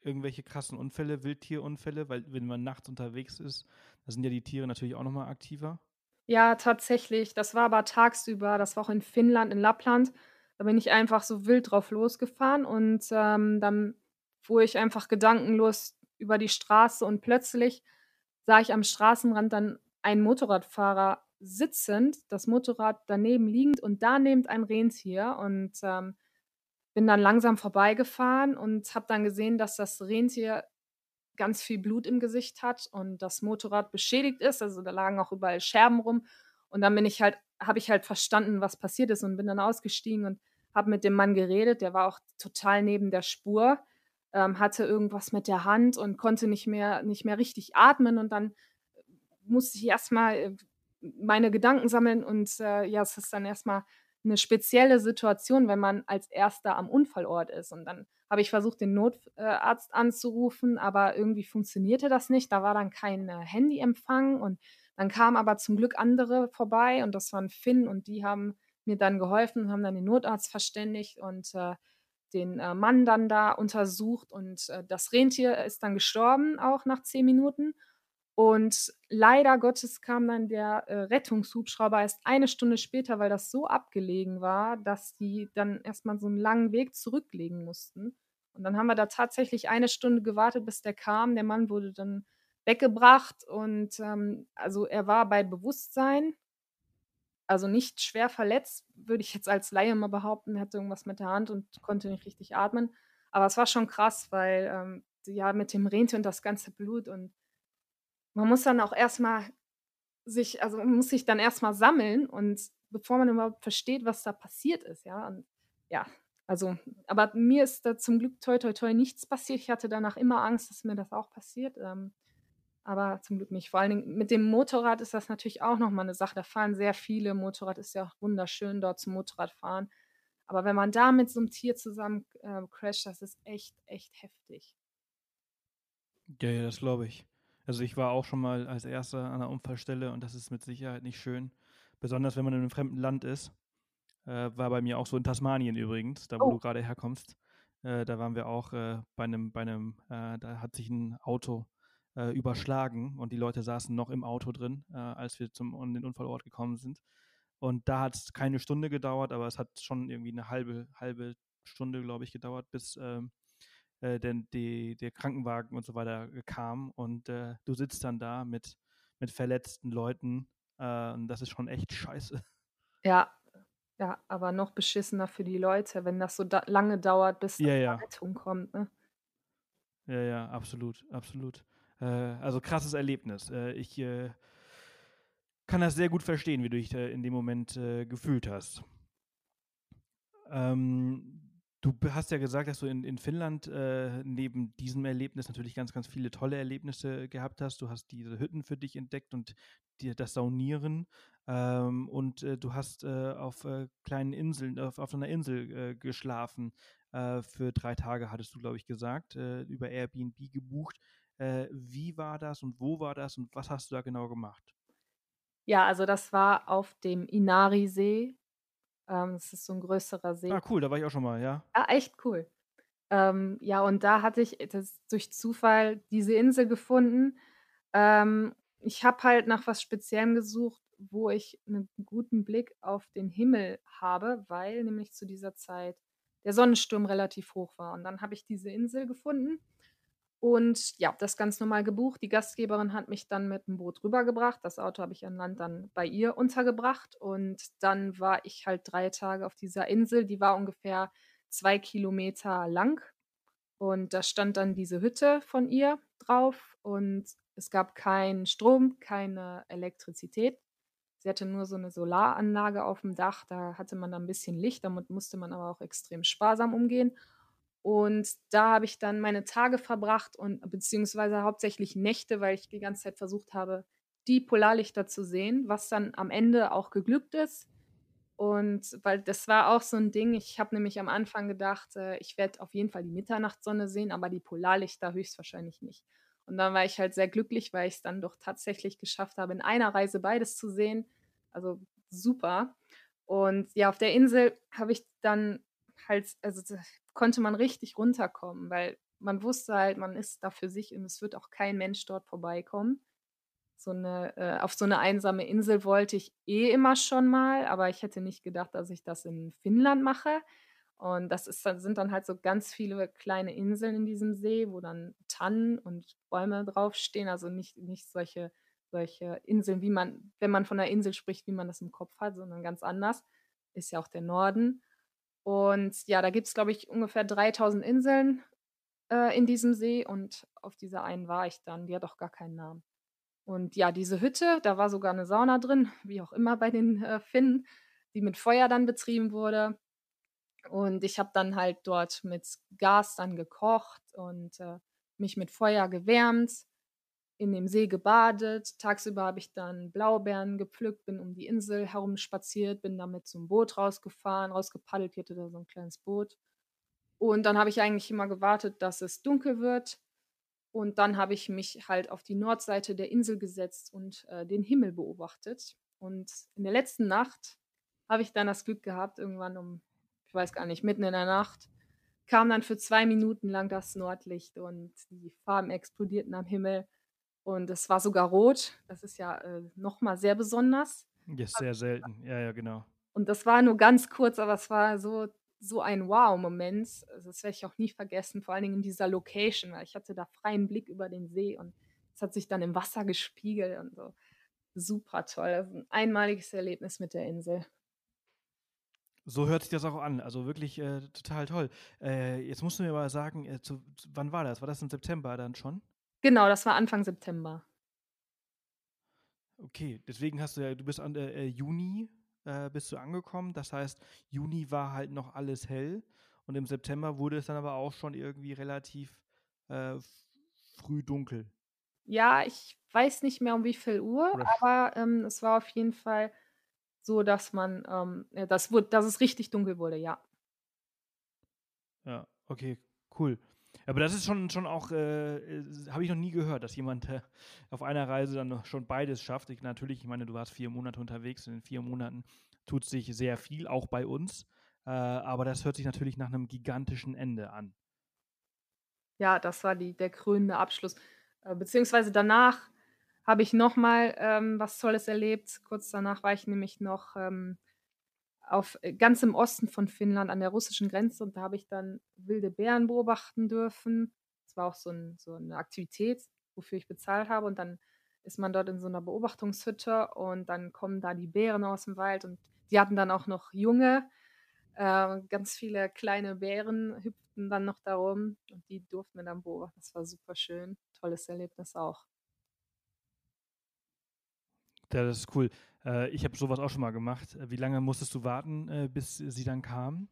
irgendwelche krassen Unfälle, Wildtierunfälle? Weil wenn man nachts unterwegs ist, da sind ja die Tiere natürlich auch nochmal aktiver. Ja, tatsächlich. Das war aber tagsüber. Das war auch in Finnland, in Lappland. Da bin ich einfach so wild drauf losgefahren und ähm, dann fuhr ich einfach gedankenlos über die Straße und plötzlich sah ich am Straßenrand dann einen Motorradfahrer sitzend, das Motorrad daneben liegend und daneben ein Rentier und ähm, bin dann langsam vorbeigefahren und habe dann gesehen, dass das Rentier ganz viel Blut im Gesicht hat und das Motorrad beschädigt ist. Also da lagen auch überall Scherben rum. Und dann bin ich halt, habe ich halt verstanden, was passiert ist und bin dann ausgestiegen und habe mit dem Mann geredet. Der war auch total neben der Spur, ähm, hatte irgendwas mit der Hand und konnte nicht mehr, nicht mehr richtig atmen. Und dann musste ich erstmal äh, meine Gedanken sammeln und äh, ja, es ist dann erstmal eine spezielle Situation, wenn man als Erster am Unfallort ist. Und dann habe ich versucht, den Notarzt anzurufen, aber irgendwie funktionierte das nicht. Da war dann kein äh, Handyempfang und dann kamen aber zum Glück andere vorbei und das waren Finn und die haben mir dann geholfen, haben dann den Notarzt verständigt und äh, den äh, Mann dann da untersucht und äh, das Rentier ist dann gestorben, auch nach zehn Minuten. Und leider Gottes kam dann der äh, Rettungshubschrauber erst eine Stunde später, weil das so abgelegen war, dass die dann erstmal so einen langen Weg zurücklegen mussten. Und dann haben wir da tatsächlich eine Stunde gewartet, bis der kam. Der Mann wurde dann weggebracht und ähm, also er war bei Bewusstsein, also nicht schwer verletzt, würde ich jetzt als Laie mal behaupten. Er hatte irgendwas mit der Hand und konnte nicht richtig atmen. Aber es war schon krass, weil ähm, ja mit dem Rentier und das ganze Blut und man muss dann auch erstmal sich, also man muss sich dann erstmal sammeln und bevor man überhaupt versteht, was da passiert ist, ja. Und ja, also, aber mir ist da zum Glück toi toi toi nichts passiert. Ich hatte danach immer Angst, dass mir das auch passiert. Ähm, aber zum Glück nicht. Vor allen Dingen mit dem Motorrad ist das natürlich auch nochmal eine Sache. Da fahren sehr viele. Motorrad ist ja auch wunderschön dort zum Motorradfahren. Aber wenn man da mit so einem Tier zusammen äh, crasht, das ist echt, echt heftig. Ja, ja, das glaube ich. Also ich war auch schon mal als Erster an der Unfallstelle und das ist mit Sicherheit nicht schön. Besonders wenn man in einem fremden Land ist. Äh, war bei mir auch so in Tasmanien übrigens, da wo Oh. du gerade herkommst. Äh, da waren wir auch äh, bei einem, bei einem, äh, da hat sich ein Auto äh, überschlagen und die Leute saßen noch im Auto drin, äh, als wir zum an den Unfallort gekommen sind. Und da hat es keine Stunde gedauert, aber es hat schon irgendwie eine halbe, halbe Stunde, glaube ich, gedauert, bis ähm, äh, denn die, der Krankenwagen und so weiter äh, kam und äh, du sitzt dann da mit, mit verletzten Leuten äh, und das ist schon echt scheiße. Ja, ja, aber noch beschissener für die Leute, wenn das so da lange dauert, bis Ja, ja. Rettung kommt, ne? Ja, ja, absolut, absolut. Äh, also krasses Erlebnis. Äh, ich kann das sehr gut verstehen, wie du dich in dem Moment gefühlt hast. Ähm, du hast ja gesagt, dass du in, in Finnland äh, neben diesem Erlebnis natürlich ganz, ganz viele tolle Erlebnisse gehabt hast. Du hast diese Hütten für dich entdeckt und dir das Saunieren. Ähm, und äh, du hast äh, auf äh, kleinen Inseln, auf, auf einer Insel äh, geschlafen. Äh, für drei Tage hattest du, glaube ich, gesagt, über Airbnb gebucht. Wie war das und wo war das und was hast du da genau gemacht? Ja, also das war auf dem Inari-See. Ähm, das ist so ein größerer See. Ah, cool, da war ich auch schon mal, ja. Ja, echt cool. Ähm, ja, und da hatte ich das durch Zufall diese Insel gefunden. Ähm, ich habe halt nach was Speziellem gesucht, wo ich einen guten Blick auf den Himmel habe, weil nämlich zu dieser Zeit der Sonnensturm relativ hoch war. Und dann habe ich diese Insel gefunden und ja, das ganz normal gebucht. Die Gastgeberin hat mich dann mit dem Boot rübergebracht. Das Auto habe ich an Land dann bei ihr untergebracht. Und dann war ich halt drei Tage auf dieser Insel. Die war ungefähr zwei Kilometer lang. Und da stand dann diese Hütte von ihr drauf. Und es gab keinen Strom, keine Elektrizität. Sie hatte nur so eine Solaranlage auf dem Dach. Da hatte man dann ein bisschen Licht. Damit musste man aber auch extrem sparsam umgehen. Und da habe ich dann meine Tage verbracht und beziehungsweise hauptsächlich Nächte, weil ich die ganze Zeit versucht habe, die Polarlichter zu sehen, was dann am Ende auch geglückt ist. Und weil das war auch so ein Ding, ich habe nämlich am Anfang gedacht, äh, ich werde auf jeden Fall die Mitternachtssonne sehen, aber die Polarlichter höchstwahrscheinlich nicht. Und dann war ich halt sehr glücklich, weil ich es dann doch tatsächlich geschafft habe, in einer Reise beides zu sehen. Also super. Und ja, auf der Insel habe ich dann halt, also konnte man richtig runterkommen, weil man wusste halt, man ist da für sich und es wird auch kein Mensch dort vorbeikommen. So eine, äh, auf so eine einsame Insel wollte ich eh immer schon mal, aber ich hätte nicht gedacht, dass ich das in Finnland mache. Und das ist, sind dann halt so ganz viele kleine Inseln in diesem See, wo dann Tannen und Bäume draufstehen. Also nicht, nicht solche, solche Inseln, wie man, wenn man von einer Insel spricht, wie man das im Kopf hat, sondern ganz anders. Ist ja auch der Norden. Und ja, da gibt es, glaube ich, ungefähr 3000 Inseln äh, in diesem See und auf dieser einen war ich dann. Die hat auch gar keinen Namen. Und ja, diese Hütte, da war sogar eine Sauna drin, wie auch immer bei den äh, Finnen, die mit Feuer dann betrieben wurde. Und ich habe dann halt dort mit Gas dann gekocht und äh, mich mit Feuer gewärmt in dem See gebadet. Tagsüber habe ich dann Blaubeeren gepflückt, bin um die Insel herum spaziert, bin damit zum Boot rausgefahren, rausgepaddelt. Hier hatte da so ein kleines Boot. Und dann habe ich eigentlich immer gewartet, dass es dunkel wird. Und dann habe ich mich halt auf die Nordseite der Insel gesetzt und äh, den Himmel beobachtet. Und in der letzten Nacht habe ich dann das Glück gehabt, irgendwann um, ich weiß gar nicht, mitten in der Nacht, kam dann für zwei Minuten lang das Nordlicht und die Farben explodierten am Himmel. Und es war sogar rot. Das ist ja äh, nochmal sehr besonders. Ja, sehr selten. Ja, ja, genau. Und das war nur ganz kurz, aber es war so, so ein Wow-Moment. Also das werde ich auch nie vergessen, vor allen Dingen in dieser Location, weil ich hatte da freien Blick über den See und es hat sich dann im Wasser gespiegelt und so. Super toll. Ist ein einmaliges Erlebnis mit der Insel. So hört sich das auch an. Also wirklich äh, total toll. Äh, jetzt musst du mir mal sagen, äh, zu, wann war das? War das im September dann schon? Genau, das war Anfang September. Okay, deswegen hast du ja, du bist an der äh, Juni äh, bist du angekommen. Das heißt, Juni war halt noch alles hell und im September wurde es dann aber auch schon irgendwie relativ äh, früh dunkel. Ja, ich weiß nicht mehr um wie viel Uhr, Oder aber ähm, es war auf jeden Fall so, dass man, ähm, das wurde, dass es richtig dunkel wurde, ja. Ja, okay, cool. Aber das ist schon, schon auch, äh, äh habe ich noch nie gehört, dass jemand äh, auf einer Reise dann schon beides schafft. Ich, natürlich, ich meine, du warst vier Monate unterwegs und in vier Monaten tut sich sehr viel, auch bei uns. Äh, aber das hört sich natürlich nach einem gigantischen Ende an. Ja, das war die, der krönende Abschluss. Äh, beziehungsweise danach habe ich nochmal ähm, was Tolles erlebt. Kurz danach war ich nämlich noch ähm, auf äh, ganz im Osten von Finnland an der russischen Grenze und da habe ich dann wilde Bären beobachten dürfen. Das war auch so, ein, so eine Aktivität, wofür ich bezahlt habe und dann ist man dort in so einer Beobachtungshütte und dann kommen da die Bären aus dem Wald und die hatten dann auch noch Junge. Äh, ganz viele kleine Bären hüpften dann noch darum und die durften wir dann beobachten. Das war super schön. Tolles Erlebnis auch. Ja, das ist cool. Äh, ich habe sowas auch schon mal gemacht. Äh, wie lange musstest du warten, äh, bis sie dann kamen?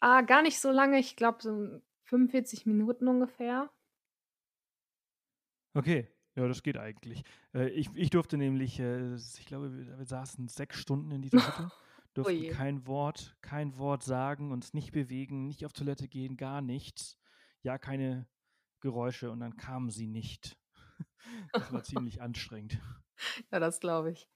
Ah, gar nicht so lange. Ich glaube, so 45 Minuten ungefähr. Okay, ja, das geht eigentlich. Ich, ich durfte nämlich, ich glaube, wir, saßen sechs Stunden in dieser Hütte, durften Oje. kein Wort, kein Wort sagen, uns nicht bewegen, nicht auf Toilette gehen, gar nichts. Ja, keine Geräusche und dann kamen sie nicht. Das war ziemlich anstrengend. Ja, das glaube ich.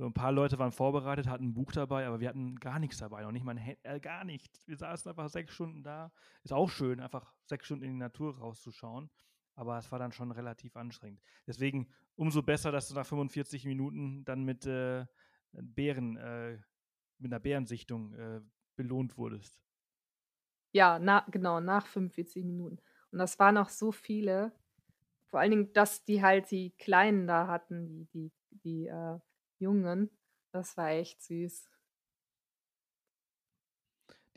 So ein paar Leute waren vorbereitet, hatten ein Buch dabei, aber wir hatten gar nichts dabei, noch nicht mal ein Hand, äh, gar nichts. Wir saßen einfach sechs Stunden da. Ist auch schön, einfach sechs Stunden in die Natur rauszuschauen, aber es war dann schon relativ anstrengend. Deswegen umso besser, dass du nach 45 Minuten dann mit äh, Bären, äh, mit einer Bärensichtung äh, belohnt wurdest. Ja, na, genau, nach 45 Minuten. Und das waren auch so viele. Vor allen Dingen, dass die halt die Kleinen da hatten, die, die, die äh, Jungen. Das war echt süß.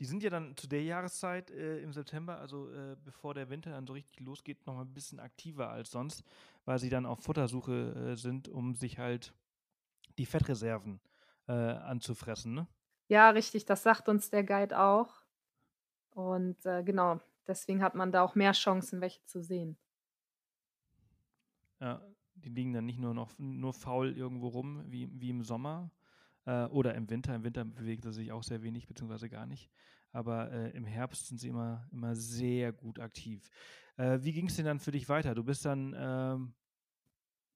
Die sind ja dann zu der Jahreszeit äh, im September, also äh, bevor der Winter dann so richtig losgeht, noch mal ein bisschen aktiver als sonst, weil sie dann auf Futtersuche äh, sind, um sich halt die Fettreserven äh, anzufressen. Ne? Ja, richtig, das sagt uns der Guide auch. Und äh, genau, deswegen hat man da auch mehr Chancen, welche zu sehen. Ja, die liegen dann nicht nur noch nur faul irgendwo rum, wie, wie im Sommer äh, oder im Winter. Im Winter bewegt er sich auch sehr wenig, beziehungsweise gar nicht. Aber äh, im Herbst sind sie immer, immer sehr gut aktiv. Äh, wie ging es denn dann für dich weiter? Du bist dann ähm,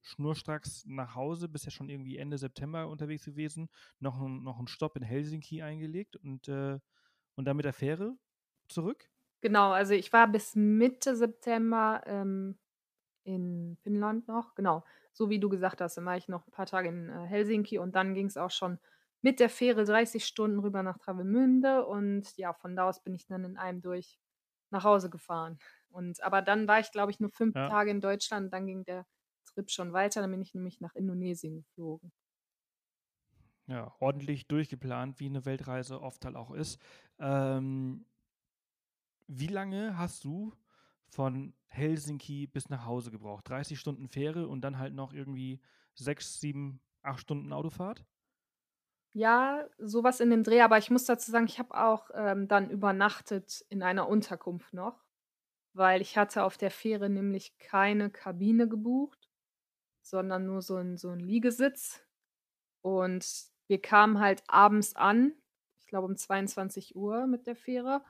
schnurstracks nach Hause, bist ja schon irgendwie Ende September unterwegs gewesen, noch, noch einen Stopp in Helsinki eingelegt und, äh, und dann mit der Fähre zurück? Genau, also ich war bis Mitte September ähm, in Finnland noch, genau. So wie du gesagt hast, dann war ich noch ein paar Tage in äh, Helsinki und dann ging es auch schon mit der Fähre 30 Stunden rüber nach Travemünde und ja, von da aus bin ich dann in einem durch nach Hause gefahren. Und aber dann war ich, glaube ich, nur fünf Ja. Tage in Deutschland, dann ging der Trip schon weiter, dann bin ich nämlich nach Indonesien geflogen. Ja, ordentlich durchgeplant, wie eine Weltreise oft halt auch ist. Ähm, wie lange hast du von Helsinki bis nach Hause gebraucht? 30 Stunden Fähre und dann halt noch irgendwie sechs, sieben, acht Stunden Autofahrt? Ja, sowas in dem Dreh, aber ich muss dazu sagen, ich habe auch ähm, dann übernachtet in einer Unterkunft noch, weil ich hatte auf der Fähre nämlich keine Kabine gebucht, sondern nur so ein, so Liegesitz. Und wir kamen halt abends an, ich glaube um 22 Uhr mit der Fähre.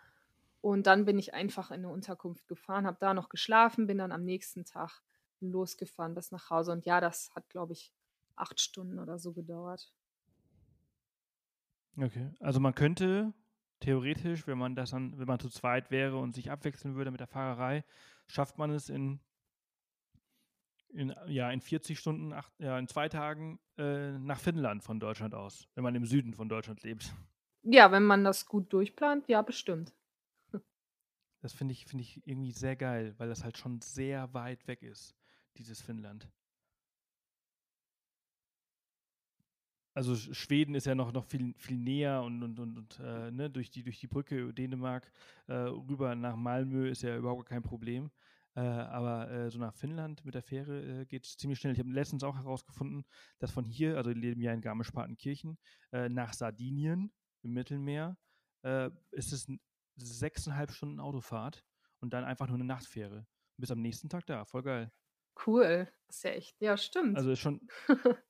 Und dann bin ich einfach in eine Unterkunft gefahren, habe da noch geschlafen, bin dann am nächsten Tag losgefahren bis nach Hause. Und ja, das hat, glaube ich, acht Stunden oder so gedauert. Okay. Also man könnte theoretisch, wenn man das dann, wenn man zu zweit wäre und sich abwechseln würde mit der Fahrerei, schafft man es in, in, ja, in 40 Stunden, acht, ja, in zwei Tagen äh, nach Finnland von Deutschland aus, wenn man im Süden von Deutschland lebt. Ja, wenn man das gut durchplant, ja, bestimmt. Das finde ich, finde ich irgendwie sehr geil, weil das halt schon sehr weit weg ist, dieses Finnland. Also Sch- Schweden ist ja noch, noch viel, viel näher und, und, und, und äh, ne, durch, die, durch die Brücke Dänemark äh, rüber nach Malmö ist ja überhaupt kein Problem. Äh, aber äh, so nach Finnland mit der Fähre äh, geht es ziemlich schnell. Ich habe letztens auch herausgefunden, dass von hier, also wir leben ja in Garmisch-Partenkirchen, äh, nach Sardinien im Mittelmeer äh, ist es sechseinhalb Stunden Autofahrt und dann einfach nur eine Nachtfähre. Du bist am nächsten Tag da, voll geil. Cool. Das ist ja echt. Ja, stimmt. Also ist schon.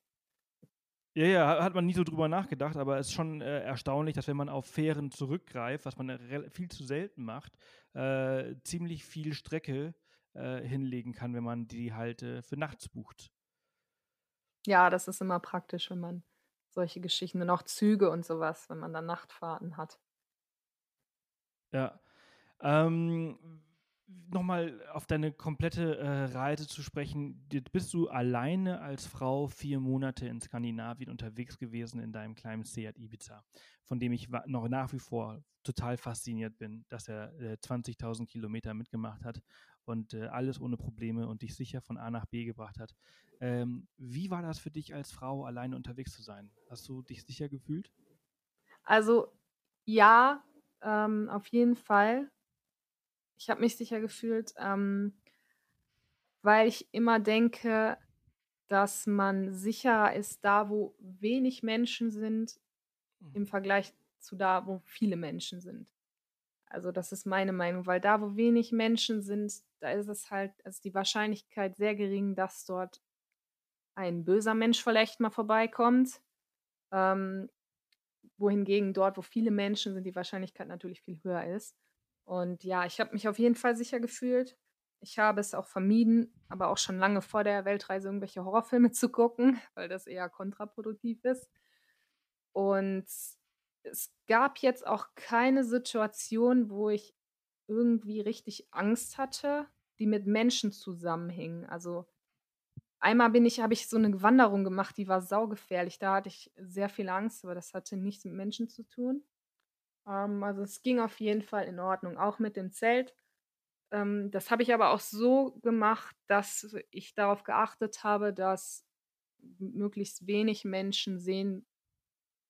Ja, ja, ha- hat man nie so drüber nachgedacht, aber es ist schon äh, erstaunlich, dass wenn man auf Fähren zurückgreift, was man viel zu selten macht, äh, ziemlich viel Strecke äh, hinlegen kann, wenn man die halt äh, für nachts bucht. ja, das ist immer praktisch, wenn man solche Geschichten und auch Züge und sowas, wenn man dann Nachtfahrten hat. Ja. Ähm, Nochmal auf deine komplette äh, Reise zu sprechen. Bist du alleine als Frau vier Monate in Skandinavien unterwegs gewesen in deinem kleinen Seat Ibiza, von dem ich noch nach wie vor total fasziniert bin, dass er äh, 20.000 Kilometer mitgemacht hat und äh, alles ohne Probleme und dich sicher von A nach B gebracht hat. Ähm, wie war das für dich als Frau, alleine unterwegs zu sein? Hast du dich sicher gefühlt? Also ja, ähm, auf jeden Fall. Ich habe mich sicher gefühlt, ähm, weil ich immer denke, dass man sicherer ist da, wo wenig Menschen sind, im Vergleich zu da, wo viele Menschen sind. Also das ist meine Meinung, weil da, wo wenig Menschen sind, da ist es halt, also die Wahrscheinlichkeit sehr gering, dass dort ein böser Mensch vielleicht mal vorbeikommt. Ähm, wohingegen dort, wo viele Menschen sind, die Wahrscheinlichkeit natürlich viel höher ist. Und ja, ich habe mich auf jeden Fall sicher gefühlt. Ich habe es auch vermieden, aber auch schon lange vor der Weltreise irgendwelche Horrorfilme zu gucken, weil das eher kontraproduktiv ist. Und es gab jetzt auch keine Situation, wo ich irgendwie richtig Angst hatte, die mit Menschen zusammenhingen. Also einmal bin ich habe ich so eine Wanderung gemacht, die war saugefährlich. Da hatte ich sehr viel Angst, aber das hatte nichts mit Menschen zu tun. Ähm, also es ging auf jeden Fall in Ordnung, auch mit dem Zelt. Ähm, das habe ich aber auch so gemacht, dass ich darauf geachtet habe, dass möglichst wenig Menschen sehen,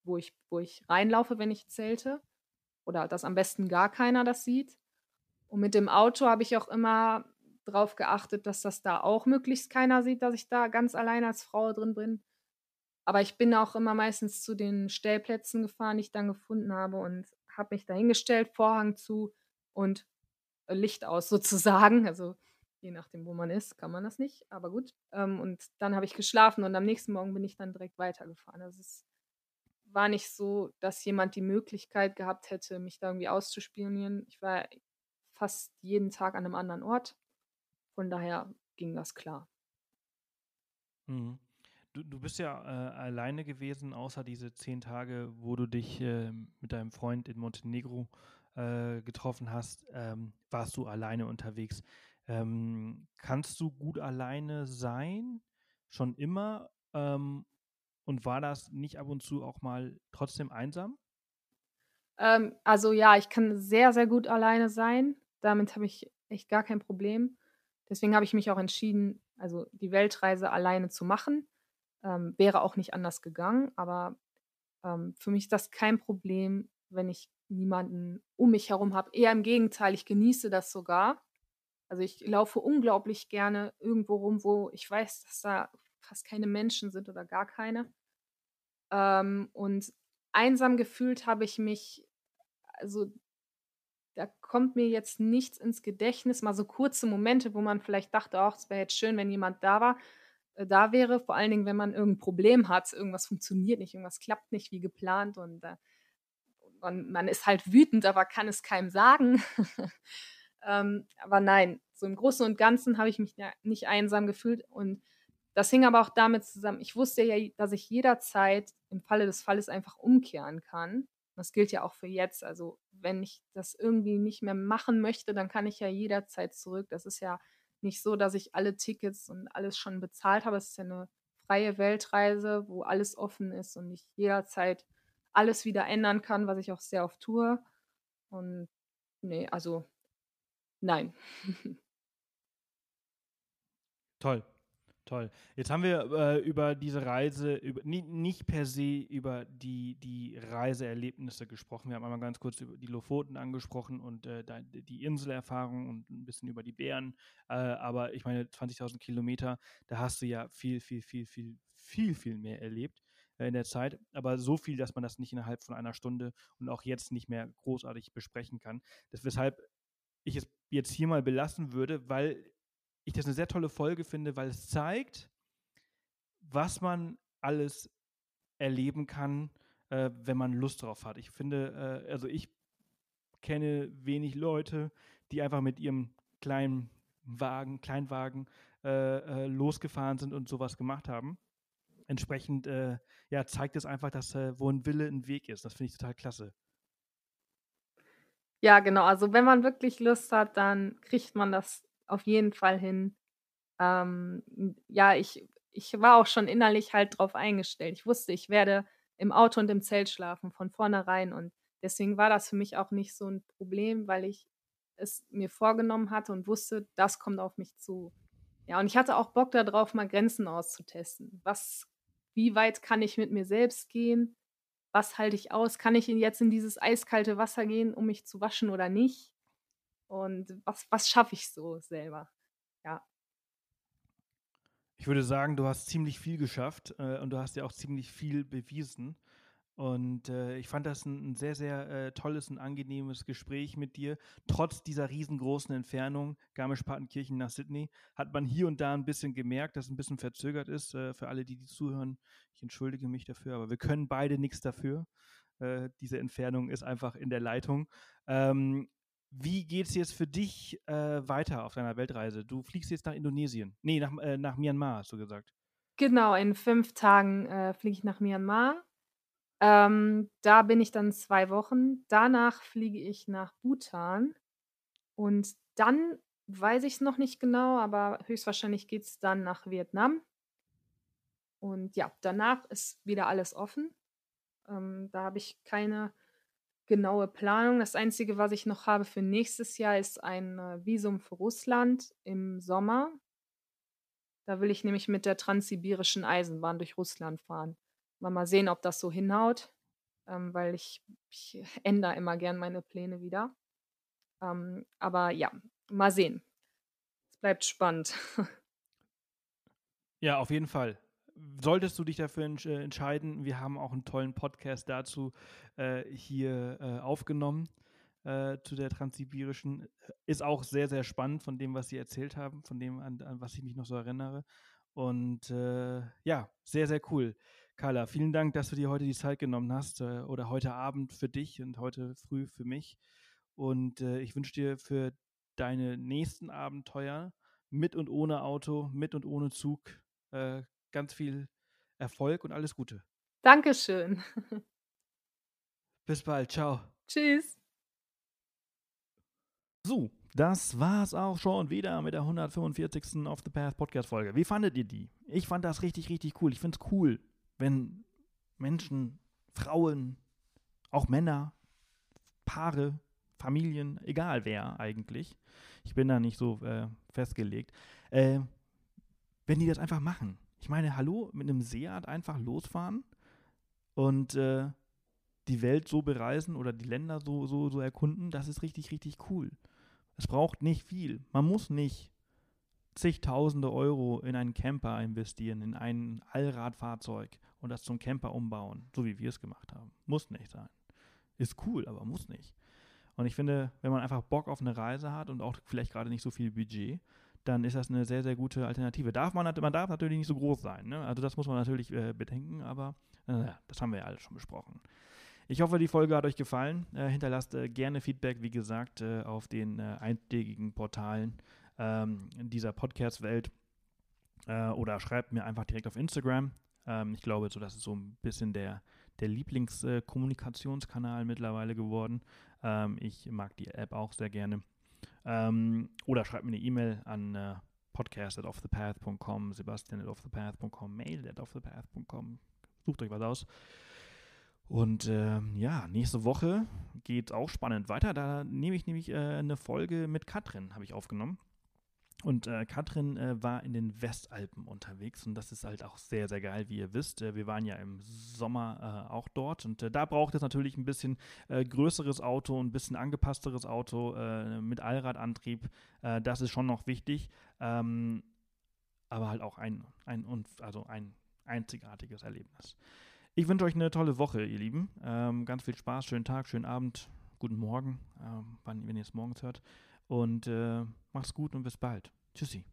wo ich, wo ich reinlaufe, wenn ich zelte. Oder dass am besten gar keiner das sieht. Und mit dem Auto habe ich auch immer darauf geachtet, dass das da auch möglichst keiner sieht, dass ich da ganz allein als Frau drin bin. Aber ich bin auch immer meistens zu den Stellplätzen gefahren, die ich dann gefunden habe und habe mich dahingestellt, Vorhang zu und Licht aus sozusagen. Also je nachdem, wo man ist, kann man das nicht, aber gut. Ähm, und dann habe ich geschlafen und am nächsten Morgen bin ich dann direkt weitergefahren. Also es war nicht so, dass jemand die Möglichkeit gehabt hätte, mich da irgendwie auszuspionieren. Ich war fast jeden Tag an einem anderen Ort. Von daher ging das klar. Mhm. Du, du bist ja äh, alleine gewesen, außer diese zehn Tage, wo du dich äh, mit deinem Freund in Montenegro äh, getroffen hast, ähm, warst du alleine unterwegs. Ähm, kannst du gut alleine sein? Schon immer? Ähm, und war das nicht ab und zu auch mal trotzdem einsam? Ähm, also ja, ich kann sehr, sehr gut alleine sein. Damit habe ich echt gar kein Problem. Deswegen habe ich mich auch entschieden, also die Weltreise alleine zu machen. Ähm, wäre auch nicht anders gegangen, aber ähm, für mich ist das kein Problem, wenn ich niemanden um mich herum habe. Eher im Gegenteil, ich genieße das sogar. Also ich laufe unglaublich gerne irgendwo rum, wo ich weiß, dass da fast keine Menschen sind oder gar keine. Ähm, und einsam gefühlt habe ich mich, also da kommt mir jetzt nichts ins Gedächtnis, mal so kurze Momente, wo man vielleicht dachte, ach, es wäre jetzt schön, wenn jemand da war, äh, da wäre, vor allen Dingen, wenn man irgendein Problem hat, irgendwas funktioniert nicht, irgendwas klappt nicht wie geplant und äh, man, man, ist halt wütend, aber kann es keinem sagen. ähm, aber nein, so im Großen und Ganzen habe ich mich nicht einsam gefühlt und das hing aber auch damit zusammen, ich wusste ja, dass ich jederzeit im Falle des Falles einfach umkehren kann. Das gilt ja auch für jetzt. Also wenn ich das irgendwie nicht mehr machen möchte, dann kann ich ja jederzeit zurück. Das ist ja nicht so, dass ich alle Tickets und alles schon bezahlt habe. Es ist ja eine freie Weltreise, wo alles offen ist und ich jederzeit alles wieder ändern kann, was ich auch sehr oft tue. Und nee, also nein. Toll. Toll. Jetzt haben wir äh, über diese Reise, über, nie, nicht per se über die, die Reiseerlebnisse gesprochen. Wir haben einmal ganz kurz über die Lofoten angesprochen und äh, die Inselerfahrung und ein bisschen über die Bären. Äh, aber ich meine, 20.000 Kilometer, da hast du ja viel, viel, viel, viel, viel, viel mehr erlebt äh, in der Zeit. Aber so viel, dass man das nicht innerhalb von einer Stunde und auch jetzt nicht mehr großartig besprechen kann. Das, weshalb ich es jetzt hier mal belassen würde, weil ich das eine sehr tolle Folge finde, weil es zeigt, was man alles erleben kann, äh, wenn man Lust drauf hat. Ich finde, äh, also ich kenne wenig Leute, die einfach mit ihrem kleinen Wagen, Kleinwagen äh, äh losgefahren sind und sowas gemacht haben. Entsprechend äh, ja, zeigt es einfach, dass äh, wo ein Wille ein Weg ist. Das finde ich total klasse. Ja, genau. Also wenn man wirklich Lust hat, dann kriegt man das auf jeden Fall hin. Ähm, ja, ich, ich war auch schon innerlich halt drauf eingestellt. Ich wusste, ich werde im Auto und im Zelt schlafen von vornherein und deswegen war das für mich auch nicht so ein Problem, weil ich es mir vorgenommen hatte und wusste, das kommt auf mich zu. Ja, und ich hatte auch Bock darauf, mal Grenzen auszutesten. Was, wie weit kann ich mit mir selbst gehen? Was halte ich aus? Kann ich jetzt in dieses eiskalte Wasser gehen, um mich zu waschen oder nicht? Und was, was schaffe ich so selber? Ja. Ich würde sagen, du hast ziemlich viel geschafft äh, und du hast ja auch ziemlich viel bewiesen. Und äh, ich fand das ein, ein sehr, sehr äh, tolles und angenehmes Gespräch mit dir. Trotz dieser riesengroßen Entfernung, Garmisch-Partenkirchen nach Sydney, hat man hier und da ein bisschen gemerkt, dass es ein bisschen verzögert ist. Äh, für alle, die, die zuhören, ich entschuldige mich dafür, aber wir können beide nichts dafür. Äh, diese Entfernung ist einfach in der Leitung. Ähm, wie geht es jetzt für dich äh, weiter auf deiner Weltreise? Du fliegst jetzt nach Indonesien. Nee, nach, äh, nach Myanmar, hast du gesagt. Genau, in fünf Tagen äh, fliege ich nach Myanmar. Ähm, da bin ich dann zwei Wochen. Danach fliege ich nach Bhutan. Und dann weiß ich es noch nicht genau, aber höchstwahrscheinlich geht es dann nach Vietnam. Und ja, danach ist wieder alles offen. Ähm, da habe ich keine genaue Planung. Das Einzige, was ich noch habe für nächstes Jahr, ist ein äh, Visum für Russland im Sommer. Da will ich nämlich mit der transsibirischen Eisenbahn durch Russland fahren. Mal, mal sehen, ob das so hinhaut, ähm, weil ich, ich ändere immer gern meine Pläne wieder. Ähm, aber ja, mal sehen. Es bleibt spannend. Ja, auf jeden Fall solltest du dich dafür äh, entscheiden, wir haben auch einen tollen Podcast dazu äh, hier äh, aufgenommen äh, zu der transsibirischen. Ist auch sehr, sehr spannend von dem, was sie erzählt haben, von dem, an, an was ich mich noch so erinnere. Und äh, ja, sehr, sehr cool. Carla, vielen Dank, dass du dir heute die Zeit genommen hast äh, oder heute Abend für dich und heute früh für mich. Und ich wünsche dir für deine nächsten Abenteuer mit und ohne Auto, mit und ohne Zug ganz viel Erfolg und alles Gute. Dankeschön. Bis bald. Ciao. Tschüss. So, das war's auch schon wieder mit der 145. Off the Path Podcast Folge. Wie fandet ihr die? Ich fand das richtig, richtig cool. Ich find's cool, wenn Menschen, Frauen, auch Männer, Paare, Familien, egal wer eigentlich, ich bin da nicht so äh, festgelegt, äh, wenn die das einfach machen. Ich meine, hallo, mit einem Seat einfach losfahren und äh, die Welt so bereisen oder die Länder so, so, so erkunden, das ist richtig, richtig cool. Es braucht nicht viel. Man muss nicht zigtausende Euro in einen Camper investieren, in ein Allradfahrzeug und das zum Camper umbauen, so wie wir es gemacht haben. Muss nicht sein. Ist cool, aber muss nicht. Und ich finde, wenn man einfach Bock auf eine Reise hat und auch vielleicht gerade nicht so viel Budget, dann ist das eine sehr, sehr gute Alternative. Darf man, man darf natürlich nicht so groß sein. Ne? Also das muss man natürlich äh, bedenken, aber äh, das haben wir ja alle schon besprochen. Ich hoffe, die Folge hat euch gefallen. Äh, hinterlasst äh, gerne Feedback, wie gesagt, äh, auf den äh, einschlägigen Portalen ähm, dieser Podcast-Welt oder schreibt mir einfach direkt auf Instagram. Ähm, ich glaube, so das ist so ein bisschen der, der Lieblingskommunikationskanal mittlerweile geworden. Ähm, ich mag die App auch sehr gerne. Ähm, oder schreibt mir eine E-Mail an äh, podcast at offthepath.com. Sucht euch was aus. Und äh, ja, nächste Woche geht auch spannend weiter. Da nehme ich nämlich äh, eine Folge mit Katrin, habe ich aufgenommen. Und äh, Katrin äh, war in den Westalpen unterwegs und das ist halt auch sehr, sehr geil, wie ihr wisst. Äh, wir waren ja im Sommer äh, auch dort und äh, da braucht es natürlich ein bisschen äh, größeres Auto, ein bisschen angepassteres Auto mit Allradantrieb. das ist schon noch wichtig, ähm, aber halt auch ein, ein, also ein einzigartiges Erlebnis. Ich wünsche euch eine tolle Woche, ihr Lieben. Ähm, ganz viel Spaß, schönen Tag, schönen Abend, guten Morgen, ähm, wann, wenn ihr es morgens hört. Und macht's gut und bis bald. Tschüssi.